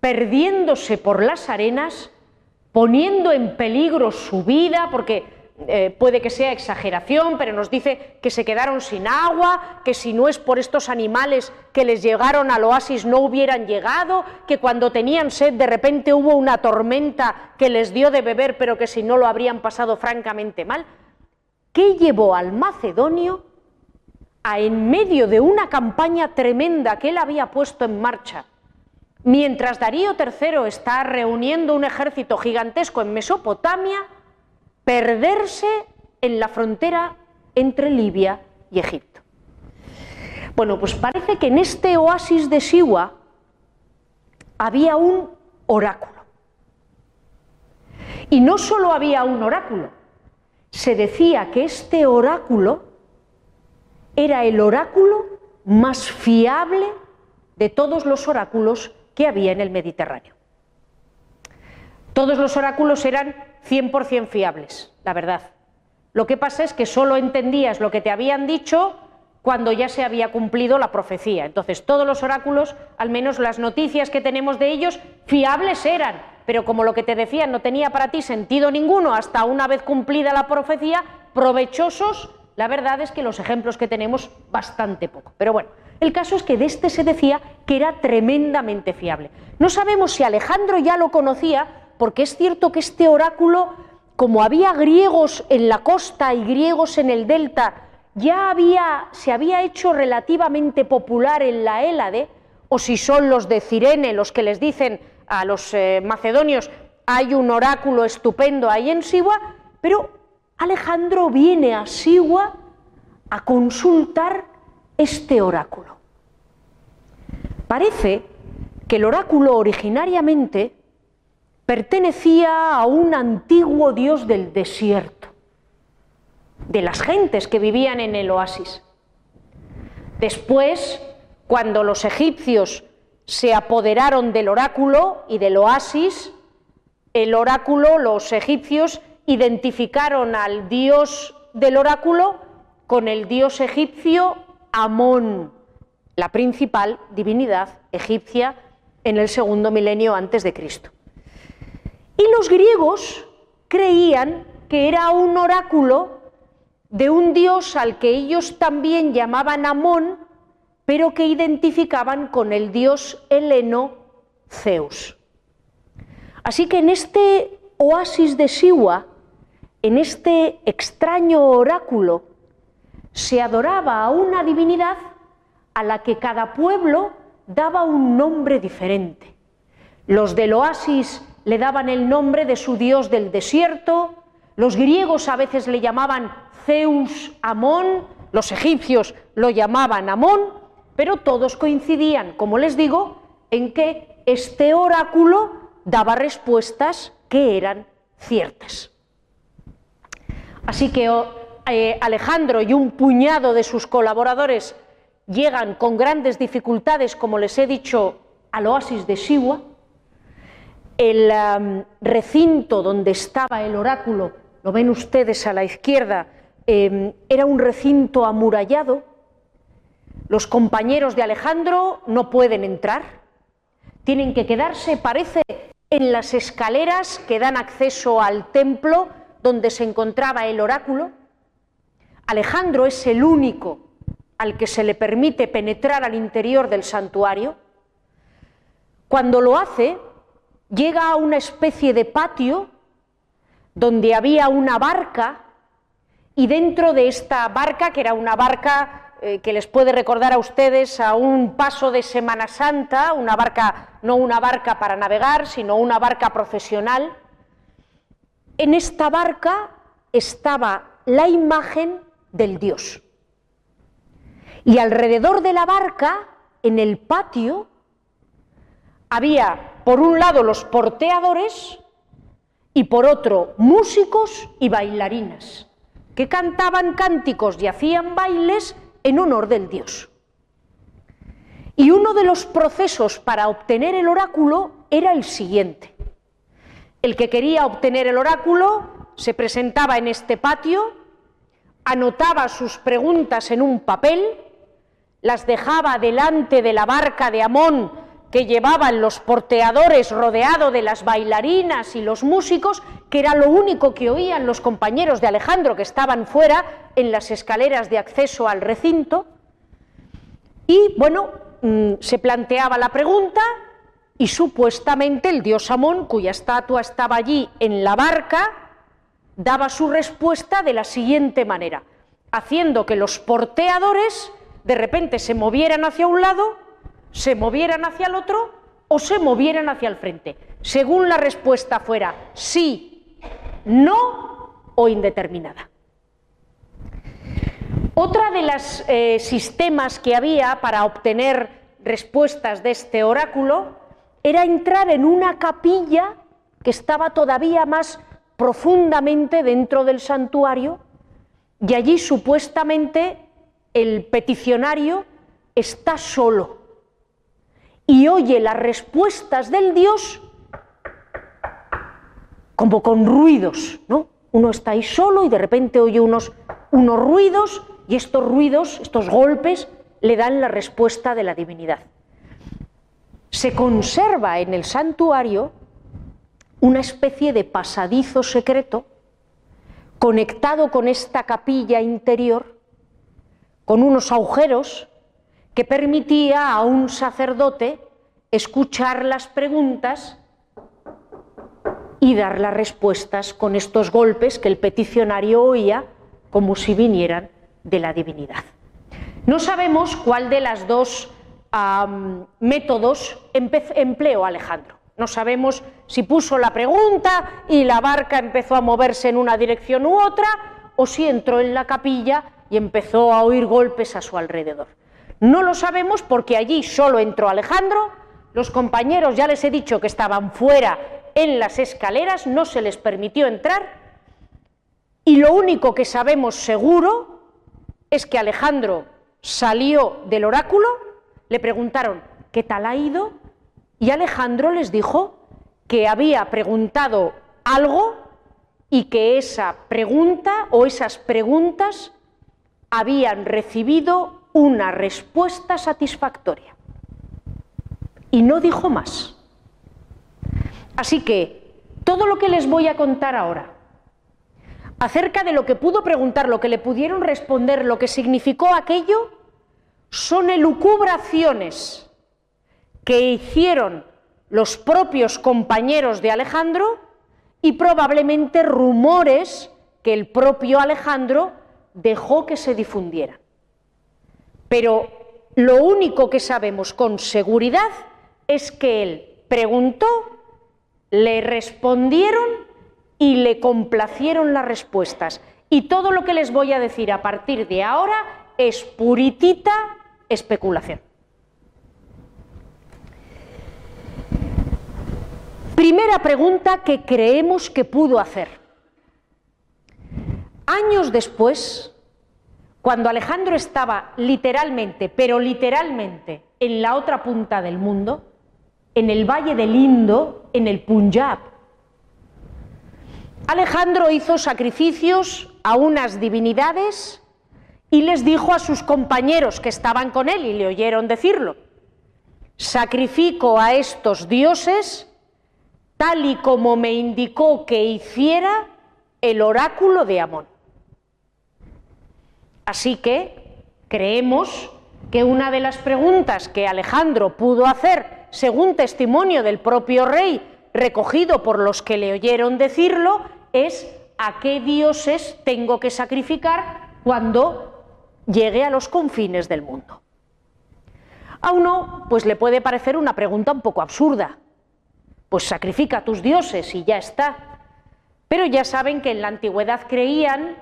perdiéndose por las arenas, poniendo en peligro su vida, porque eh, puede que sea exageración, pero nos dice que se quedaron sin agua, que si no es por estos animales que les llegaron al oasis no hubieran llegado, que cuando tenían sed de repente hubo una tormenta que les dio de beber, pero que si no lo habrían pasado francamente mal. ¿Qué llevó al macedonio a en medio de una campaña tremenda que él había puesto en marcha? Mientras Darío III está reuniendo un ejército gigantesco en Mesopotamia, perderse en la frontera entre Libia y Egipto. Bueno, pues parece que en este oasis de Siwa había un oráculo. Y no solo había un oráculo, se decía que este oráculo era el oráculo más fiable de todos los oráculos que había en el Mediterráneo. Todos los oráculos eran 100% fiables, la verdad. Lo que pasa es que solo entendías lo que te habían dicho cuando ya se había cumplido la profecía. Entonces, todos los oráculos, al menos las noticias que tenemos de ellos, fiables eran, pero como lo que te decían no tenía para ti sentido ninguno hasta una vez cumplida la profecía, provechosos, la verdad es que los ejemplos que tenemos, bastante poco. Pero bueno, el caso es que de este se decía que era tremendamente fiable. No sabemos si Alejandro ya lo conocía, porque es cierto que este oráculo, como había griegos en la costa y griegos en el delta, ya había, se había hecho relativamente popular en la Hélade, o si son los de Cirene los que les dicen a los eh, macedonios, hay un oráculo estupendo ahí en Siwa, pero Alejandro viene a Siwa a consultar este oráculo. Parece que el oráculo originariamente pertenecía a un antiguo dios del desierto, de las gentes que vivían en el oasis. Después, cuando los egipcios se apoderaron del oráculo y del oasis, el oráculo, los egipcios identificaron al dios del oráculo con el dios egipcio Amón, la principal divinidad egipcia en el segundo milenio antes de Cristo. Y los griegos creían que era un oráculo de un dios al que ellos también llamaban Amón, pero que identificaban con el dios heleno Zeus. Así que en este oasis de Siwa, en este extraño oráculo, se adoraba a una divinidad a la que cada pueblo daba un nombre diferente. Los del oasis le daban el nombre de su dios del desierto, los griegos a veces le llamaban Zeus Amón, los egipcios lo llamaban Amón, pero todos coincidían, como les digo, en que este oráculo daba respuestas que eran ciertas. Así que eh, Alejandro y un puñado de sus colaboradores llegan con grandes dificultades, como les he dicho, al oasis de Siwa, el recinto donde estaba el oráculo, lo ven ustedes a la izquierda, em, era un recinto amurallado. Los compañeros de Alejandro no pueden entrar, tienen que quedarse, parece, en las escaleras que dan acceso al templo donde se encontraba el oráculo. Alejandro es el único al que se le permite penetrar al interior del santuario, cuando lo hace, llega a una especie de patio donde había una barca y dentro de esta barca, que era una barca eh, que les puede recordar a ustedes a un paso de Semana Santa, una barca, no una barca para navegar, sino una barca profesional, en esta barca estaba la imagen del Dios. Y alrededor de la barca, en el patio, había por un lado los porteadores y por otro músicos y bailarinas, que cantaban cánticos y hacían bailes en honor del Dios. Y uno de los procesos para obtener el oráculo era el siguiente. El que quería obtener el oráculo se presentaba en este patio, anotaba sus preguntas en un papel, las dejaba delante de la barca de Amón que llevaban los porteadores rodeado de las bailarinas y los músicos, que era lo único que oían los compañeros de Alejandro que estaban fuera en las escaleras de acceso al recinto. Y bueno, mm, se planteaba la pregunta y supuestamente el dios Amón, cuya estatua estaba allí en la barca, daba su respuesta de la siguiente manera, haciendo que los porteadores de repente se movieran hacia un lado, se movieran hacia el otro o se movieran hacia el frente, según la respuesta fuera sí, no o indeterminada. Otra de los eh, sistemas que había para obtener respuestas de este oráculo era entrar en una capilla que estaba todavía más profundamente dentro del santuario y allí supuestamente el peticionario está solo y oye las respuestas del Dios como con ruidos, ¿no? Uno está ahí solo y de repente oye unos, unos ruidos y estos ruidos, estos golpes, le dan la respuesta de la divinidad. Se conserva en el santuario una especie de pasadizo secreto conectado con esta capilla interior, con unos agujeros que permitía a un sacerdote escuchar las preguntas y dar las respuestas con estos golpes que el peticionario oía como si vinieran de la divinidad. No sabemos cuál de las dos métodos empleó Alejandro. No sabemos si puso la pregunta y la barca empezó a moverse en una dirección u otra, o si entró en la capilla y empezó a oír golpes a su alrededor. No lo sabemos porque allí solo entró Alejandro, los compañeros ya les he dicho que estaban fuera en las escaleras, no se les permitió entrar. Y lo único que sabemos seguro es que Alejandro salió del oráculo, le preguntaron qué tal ha ido y Alejandro les dijo que había preguntado algo y que esa pregunta o esas preguntas habían recibido una respuesta satisfactoria. Y no dijo más. Así que todo lo que les voy a contar ahora acerca de lo que pudo preguntar, lo que le pudieron responder, lo que significó aquello, son elucubraciones que hicieron los propios compañeros de Alejandro y probablemente rumores que el propio Alejandro dejó que se difundieran. Pero lo único que sabemos con seguridad es que él preguntó, le respondieron y le complacieron las respuestas. Y todo lo que les voy a decir a partir de ahora es puritita especulación. Primera pregunta que creemos que pudo hacer. Años después, cuando Alejandro estaba literalmente, pero literalmente, en la otra punta del mundo, en el valle del Indo, en el Punjab, Alejandro hizo sacrificios a unas divinidades y les dijo a sus compañeros que estaban con él y le oyeron decirlo, sacrifico a estos dioses tal y como me indicó que hiciera el oráculo de Amón. Así que Creemos que una de las preguntas que Alejandro pudo hacer, según testimonio del propio rey, recogido por los que le oyeron decirlo, es a qué dioses tengo que sacrificar cuando llegue a los confines del mundo. A uno pues le puede parecer una pregunta un poco absurda. Pues sacrifica a tus dioses y ya está. Pero ya saben que en la antigüedad creían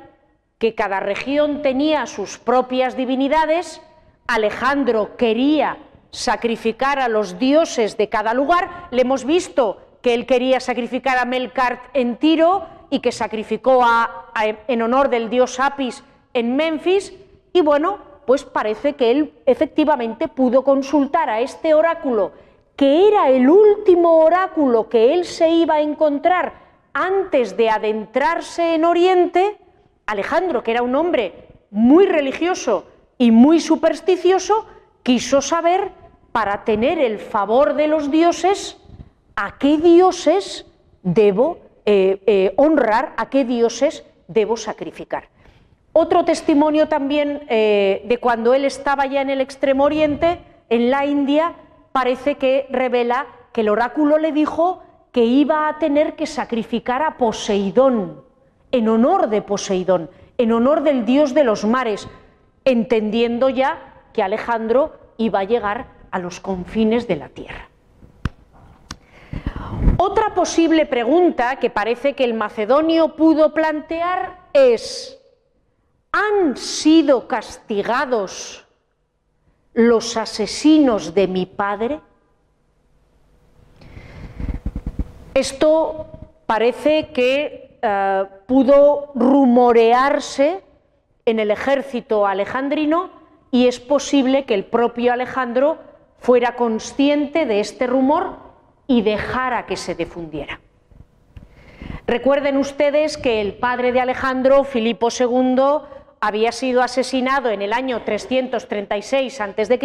que cada región tenía sus propias divinidades, Alejandro quería sacrificar a los dioses de cada lugar, le hemos visto que él quería sacrificar a Melkart en Tiro y que sacrificó en honor del dios Apis en Memphis, y bueno, pues parece que él efectivamente pudo consultar a este oráculo, que era el último oráculo que él se iba a encontrar antes de adentrarse en Oriente, Alejandro, que era un hombre muy religioso y muy supersticioso, quiso saber, para tener el favor de los dioses, a qué dioses debo eh, eh, honrar, a qué dioses debo sacrificar. Otro testimonio también eh, de cuando él estaba ya en el Extremo Oriente, en la India, parece que revela que el oráculo le dijo que iba a tener que sacrificar a Poseidón, en honor de Poseidón, en honor del dios de los mares, entendiendo ya que Alejandro iba a llegar a los confines de la tierra. Otra posible pregunta que parece que el macedonio pudo plantear es, ¿han sido castigados los asesinos de mi padre? Esto parece que eh, pudo rumorearse en el ejército alejandrino y es posible que el propio Alejandro fuera consciente de este rumor y dejara que se difundiera. Recuerden ustedes que el padre de Alejandro, Filipo II, había sido asesinado en el año 336 a.C.,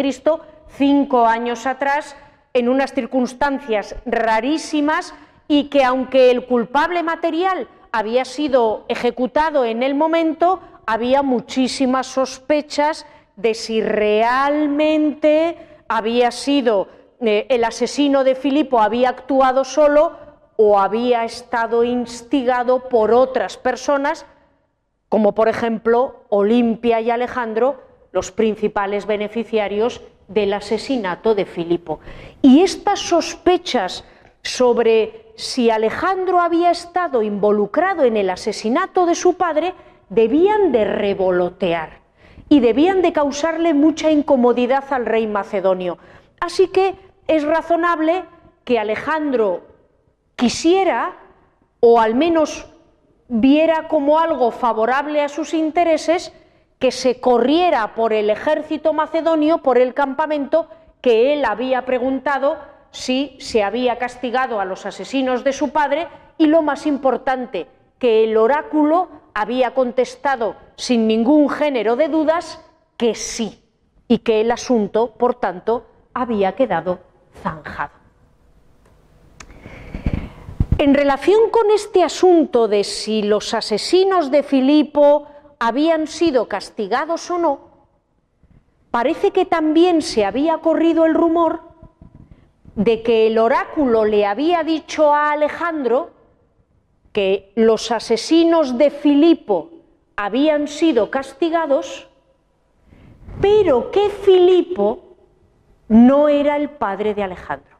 cinco años atrás, en unas circunstancias rarísimas y que aunque el culpable material había sido ejecutado en el momento, había muchísimas sospechas de si realmente había sido eh, el asesino de Filipo había actuado solo o había estado instigado por otras personas, como por ejemplo Olimpia y Alejandro, los principales beneficiarios del asesinato de Filipo. Y estas sospechas sobre si Alejandro había estado involucrado en el asesinato de su padre debían de revolotear y debían de causarle mucha incomodidad al rey macedonio. Así que es razonable que Alejandro quisiera o al menos viera como algo favorable a sus intereses que se corriera por el ejército macedonio, por el campamento, que él había preguntado si se había castigado a los asesinos de su padre y lo más importante, que el oráculo había contestado sin ningún género de dudas que sí y que el asunto, por tanto, había quedado zanjado. En relación con este asunto de si los asesinos de Filipo habían sido castigados o no, parece que también se había corrido el rumor de que el oráculo le había dicho a Alejandro que los asesinos de Filipo habían sido castigados, pero que Filipo no era el padre de Alejandro.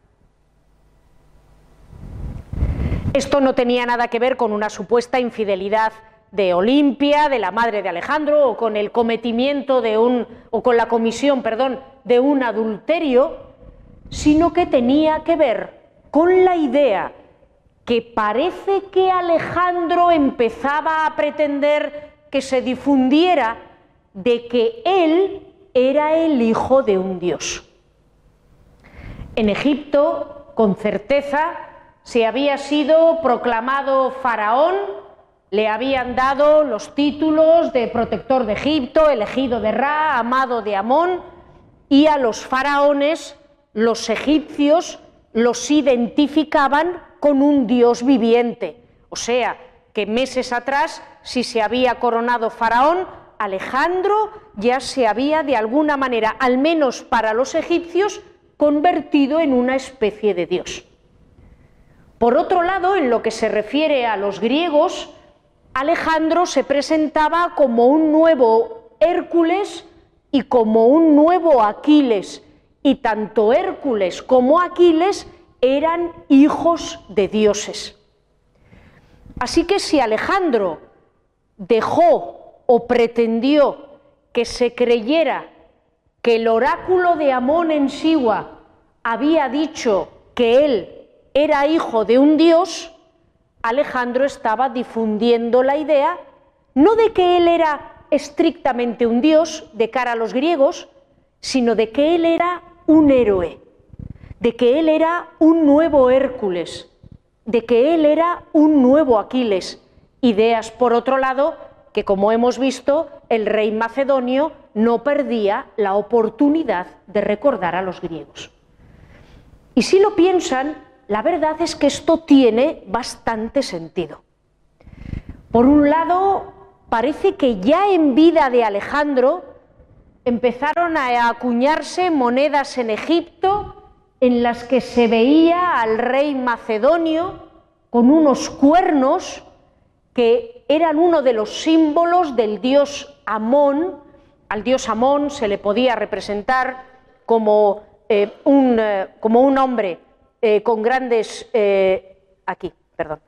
Esto no tenía nada que ver con una supuesta infidelidad de Olimpia, de la madre de Alejandro, o con el cometimiento de un, o con la comisión, perdón, de un adulterio, sino que tenía que ver con la idea que parece que Alejandro empezaba a pretender que se difundiera de que él era el hijo de un dios. En Egipto, con certeza, se había sido proclamado faraón, le habían dado los títulos de protector de Egipto, elegido de Ra, amado de Amón, y a los faraones los egipcios los identificaban con un dios viviente. O sea, que meses atrás, si se había coronado faraón, Alejandro ya se había de alguna manera, al menos para los egipcios, convertido en una especie de dios. Por otro lado, en lo que se refiere a los griegos, Alejandro se presentaba como un nuevo Hércules y como un nuevo Aquiles, y tanto Hércules como Aquiles eran hijos de dioses. Así que si Alejandro dejó o pretendió que se creyera que el oráculo de Amón en Siwa había dicho que él era hijo de un dios, Alejandro estaba difundiendo la idea no de que él era estrictamente un dios de cara a los griegos, sino de que él era un héroe, de que él era un nuevo Hércules, de que él era un nuevo Aquiles. Ideas, por otro lado, que como hemos visto, el rey macedonio no perdía la oportunidad de recordar a los griegos. Y si lo piensan, la verdad es que esto tiene bastante sentido. Por un lado, parece que ya en vida de Alejandro empezaron a acuñarse monedas en Egipto en las que se veía al rey macedonio con unos cuernos que eran uno de los símbolos del dios Amón. Al dios Amón se le podía representar como, eh, un, eh, como un hombre eh, con grandes, aquí, perdón,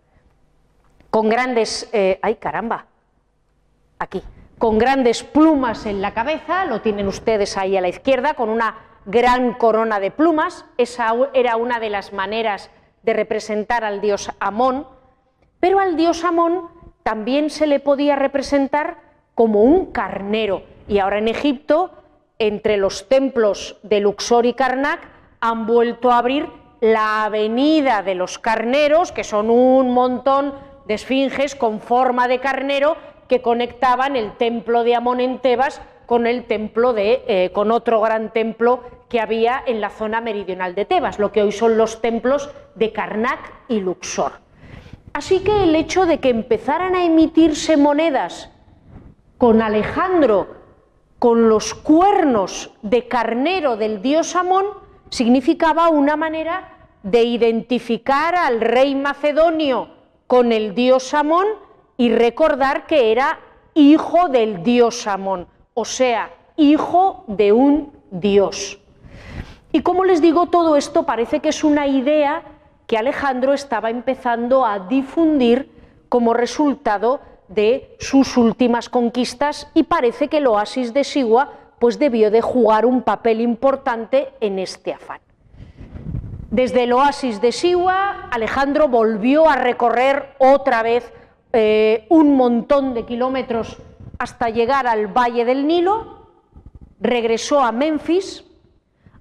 con grandes, ay caramba, aquí, con grandes plumas en la cabeza, lo tienen ustedes ahí a la izquierda, con una gran corona de plumas, esa era una de las maneras de representar al dios Amón, pero al dios Amón también se le podía representar como un carnero, y ahora en Egipto, entre los templos de Luxor y Karnak, han vuelto a abrir la avenida de los carneros, que son un montón de esfinges con forma de carnero que conectaban el templo de Amón en Tebas con el templo de, eh, con otro gran templo que había en la zona meridional de Tebas, lo que hoy son los templos de Karnak y Luxor. Así que el hecho de que empezaran a emitirse monedas con Alejandro, con los cuernos de carnero del dios Amón, significaba una manera de identificar al rey macedonio con el dios Amón y recordar que era hijo del dios Amón, o sea, hijo de un dios. Y como les digo, todo esto parece que es una idea que Alejandro estaba empezando a difundir como resultado de sus últimas conquistas y parece que el oasis de Sigua pues debió de jugar un papel importante en este afán. Desde el oasis de Siwa, Alejandro volvió a recorrer otra vez eh, un montón de kilómetros hasta llegar al valle del Nilo, regresó a Memphis,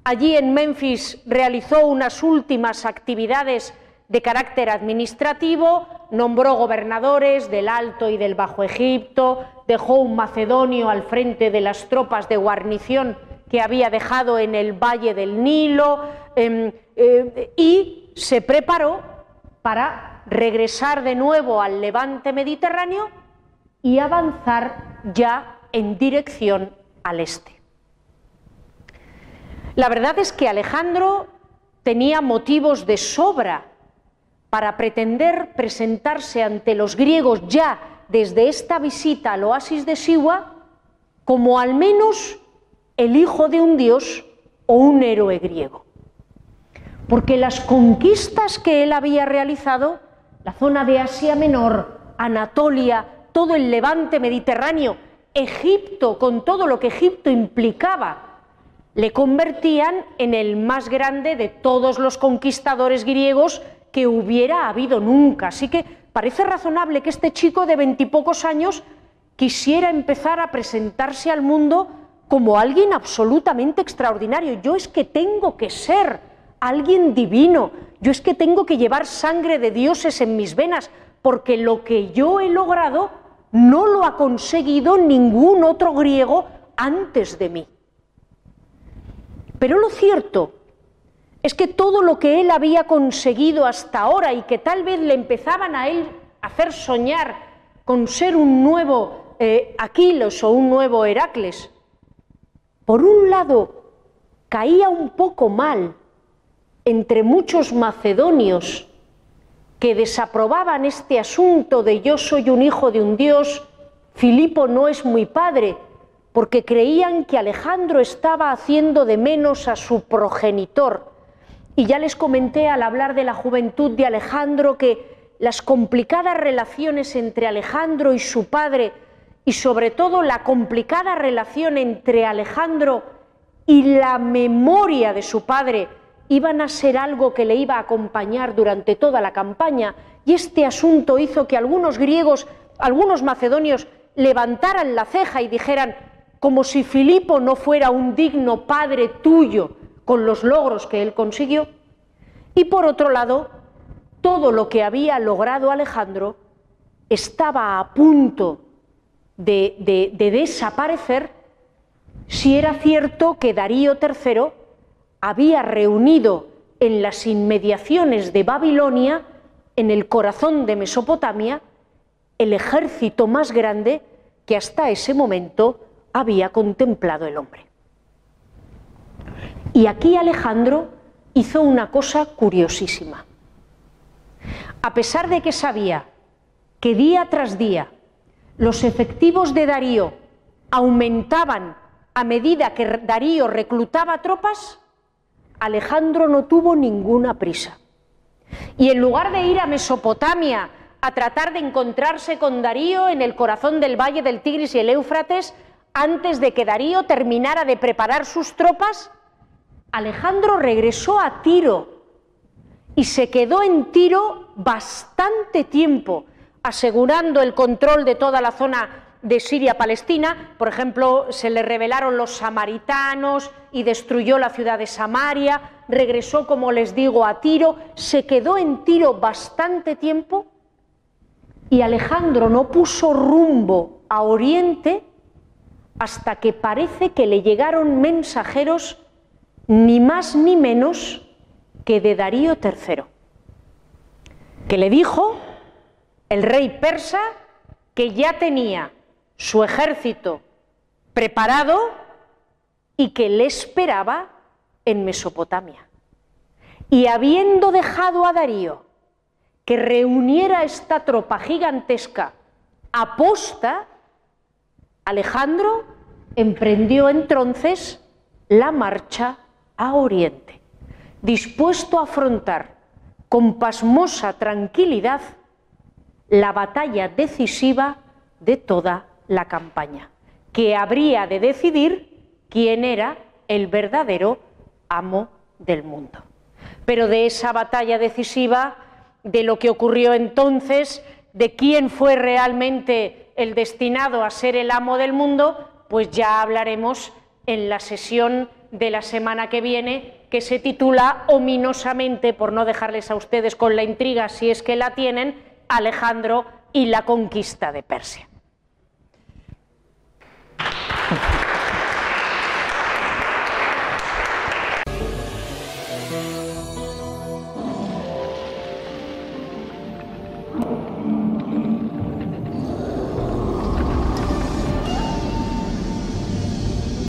allí en Memphis realizó unas últimas actividades de carácter administrativo, nombró gobernadores del Alto y del Bajo Egipto, dejó un macedonio al frente de las tropas de guarnición que había dejado en el valle del Nilo em, eh, y se preparó para regresar de nuevo al levante mediterráneo y avanzar ya en dirección al este. La verdad es que Alejandro tenía motivos de sobra para pretender presentarse ante los griegos ya desde esta visita al oasis de Siwa como al menos el hijo de un dios o un héroe griego. Porque las conquistas que él había realizado, la zona de Asia Menor, Anatolia, todo el levante mediterráneo, Egipto, con todo lo que Egipto implicaba, le convertían en el más grande de todos los conquistadores griegos que hubiera habido nunca. Así que parece razonable que este chico de veintipocos años quisiera empezar a presentarse al mundo como alguien absolutamente extraordinario. Yo es que tengo que ser alguien divino, yo es que tengo que llevar sangre de dioses en mis venas, porque lo que yo he logrado no lo ha conseguido ningún otro griego antes de mí. Pero lo cierto es que todo lo que él había conseguido hasta ahora y que tal vez le empezaban a él hacer soñar con ser un nuevo eh, Aquiles o un nuevo Heracles. Por un lado, caía un poco mal entre muchos macedonios que desaprobaban este asunto de yo soy un hijo de un dios, Filipo no es muy padre, porque creían que Alejandro estaba haciendo de menos a su progenitor. Y ya les comenté al hablar de la juventud de Alejandro que las complicadas relaciones entre Alejandro y su padre, y sobre todo la complicada relación entre Alejandro y la memoria de su padre, iban a ser algo que le iba a acompañar durante toda la campaña, y este asunto hizo que algunos griegos, algunos macedonios, levantaran la ceja y dijeran, como si Filipo no fuera un digno padre tuyo con los logros que él consiguió. Y por otro lado, todo lo que había logrado Alejandro estaba a punto de, de desaparecer si era cierto que Darío III había reunido en las inmediaciones de Babilonia, en el corazón de Mesopotamia, el ejército más grande que hasta ese momento había contemplado el hombre. Y aquí Alejandro hizo una cosa curiosísima. A pesar de que sabía que día tras día los efectivos de Darío aumentaban a medida que Darío reclutaba tropas, Alejandro no tuvo ninguna prisa. Y en lugar de ir a Mesopotamia a tratar de encontrarse con Darío en el corazón del valle del Tigris y el Éufrates, antes de que Darío terminara de preparar sus tropas, Alejandro regresó a Tiro y se quedó en Tiro bastante tiempo, asegurando el control de toda la zona de Siria-Palestina, por ejemplo, se le rebelaron los samaritanos y destruyó la ciudad de Samaria, regresó, como les digo, a Tiro, se quedó en Tiro bastante tiempo y Alejandro no puso rumbo a Oriente hasta que parece que le llegaron mensajeros ni más ni menos que de Darío III, que le dijo el rey persa que ya tenía su ejército preparado y que le esperaba en Mesopotamia. Y habiendo dejado a Darío que reuniera esta tropa gigantesca aposta, Alejandro emprendió entonces la marcha a Oriente, dispuesto a afrontar con pasmosa tranquilidad la batalla decisiva de toda la campaña, que habría de decidir quién era el verdadero amo del mundo. Pero de esa batalla decisiva, de lo que ocurrió entonces, de quién fue realmente el destinado a ser el amo del mundo, pues ya hablaremos en la sesión de la semana que viene, que se titula ominosamente, por no dejarles a ustedes con la intriga si es que la tienen, Alejandro y la conquista de Persia.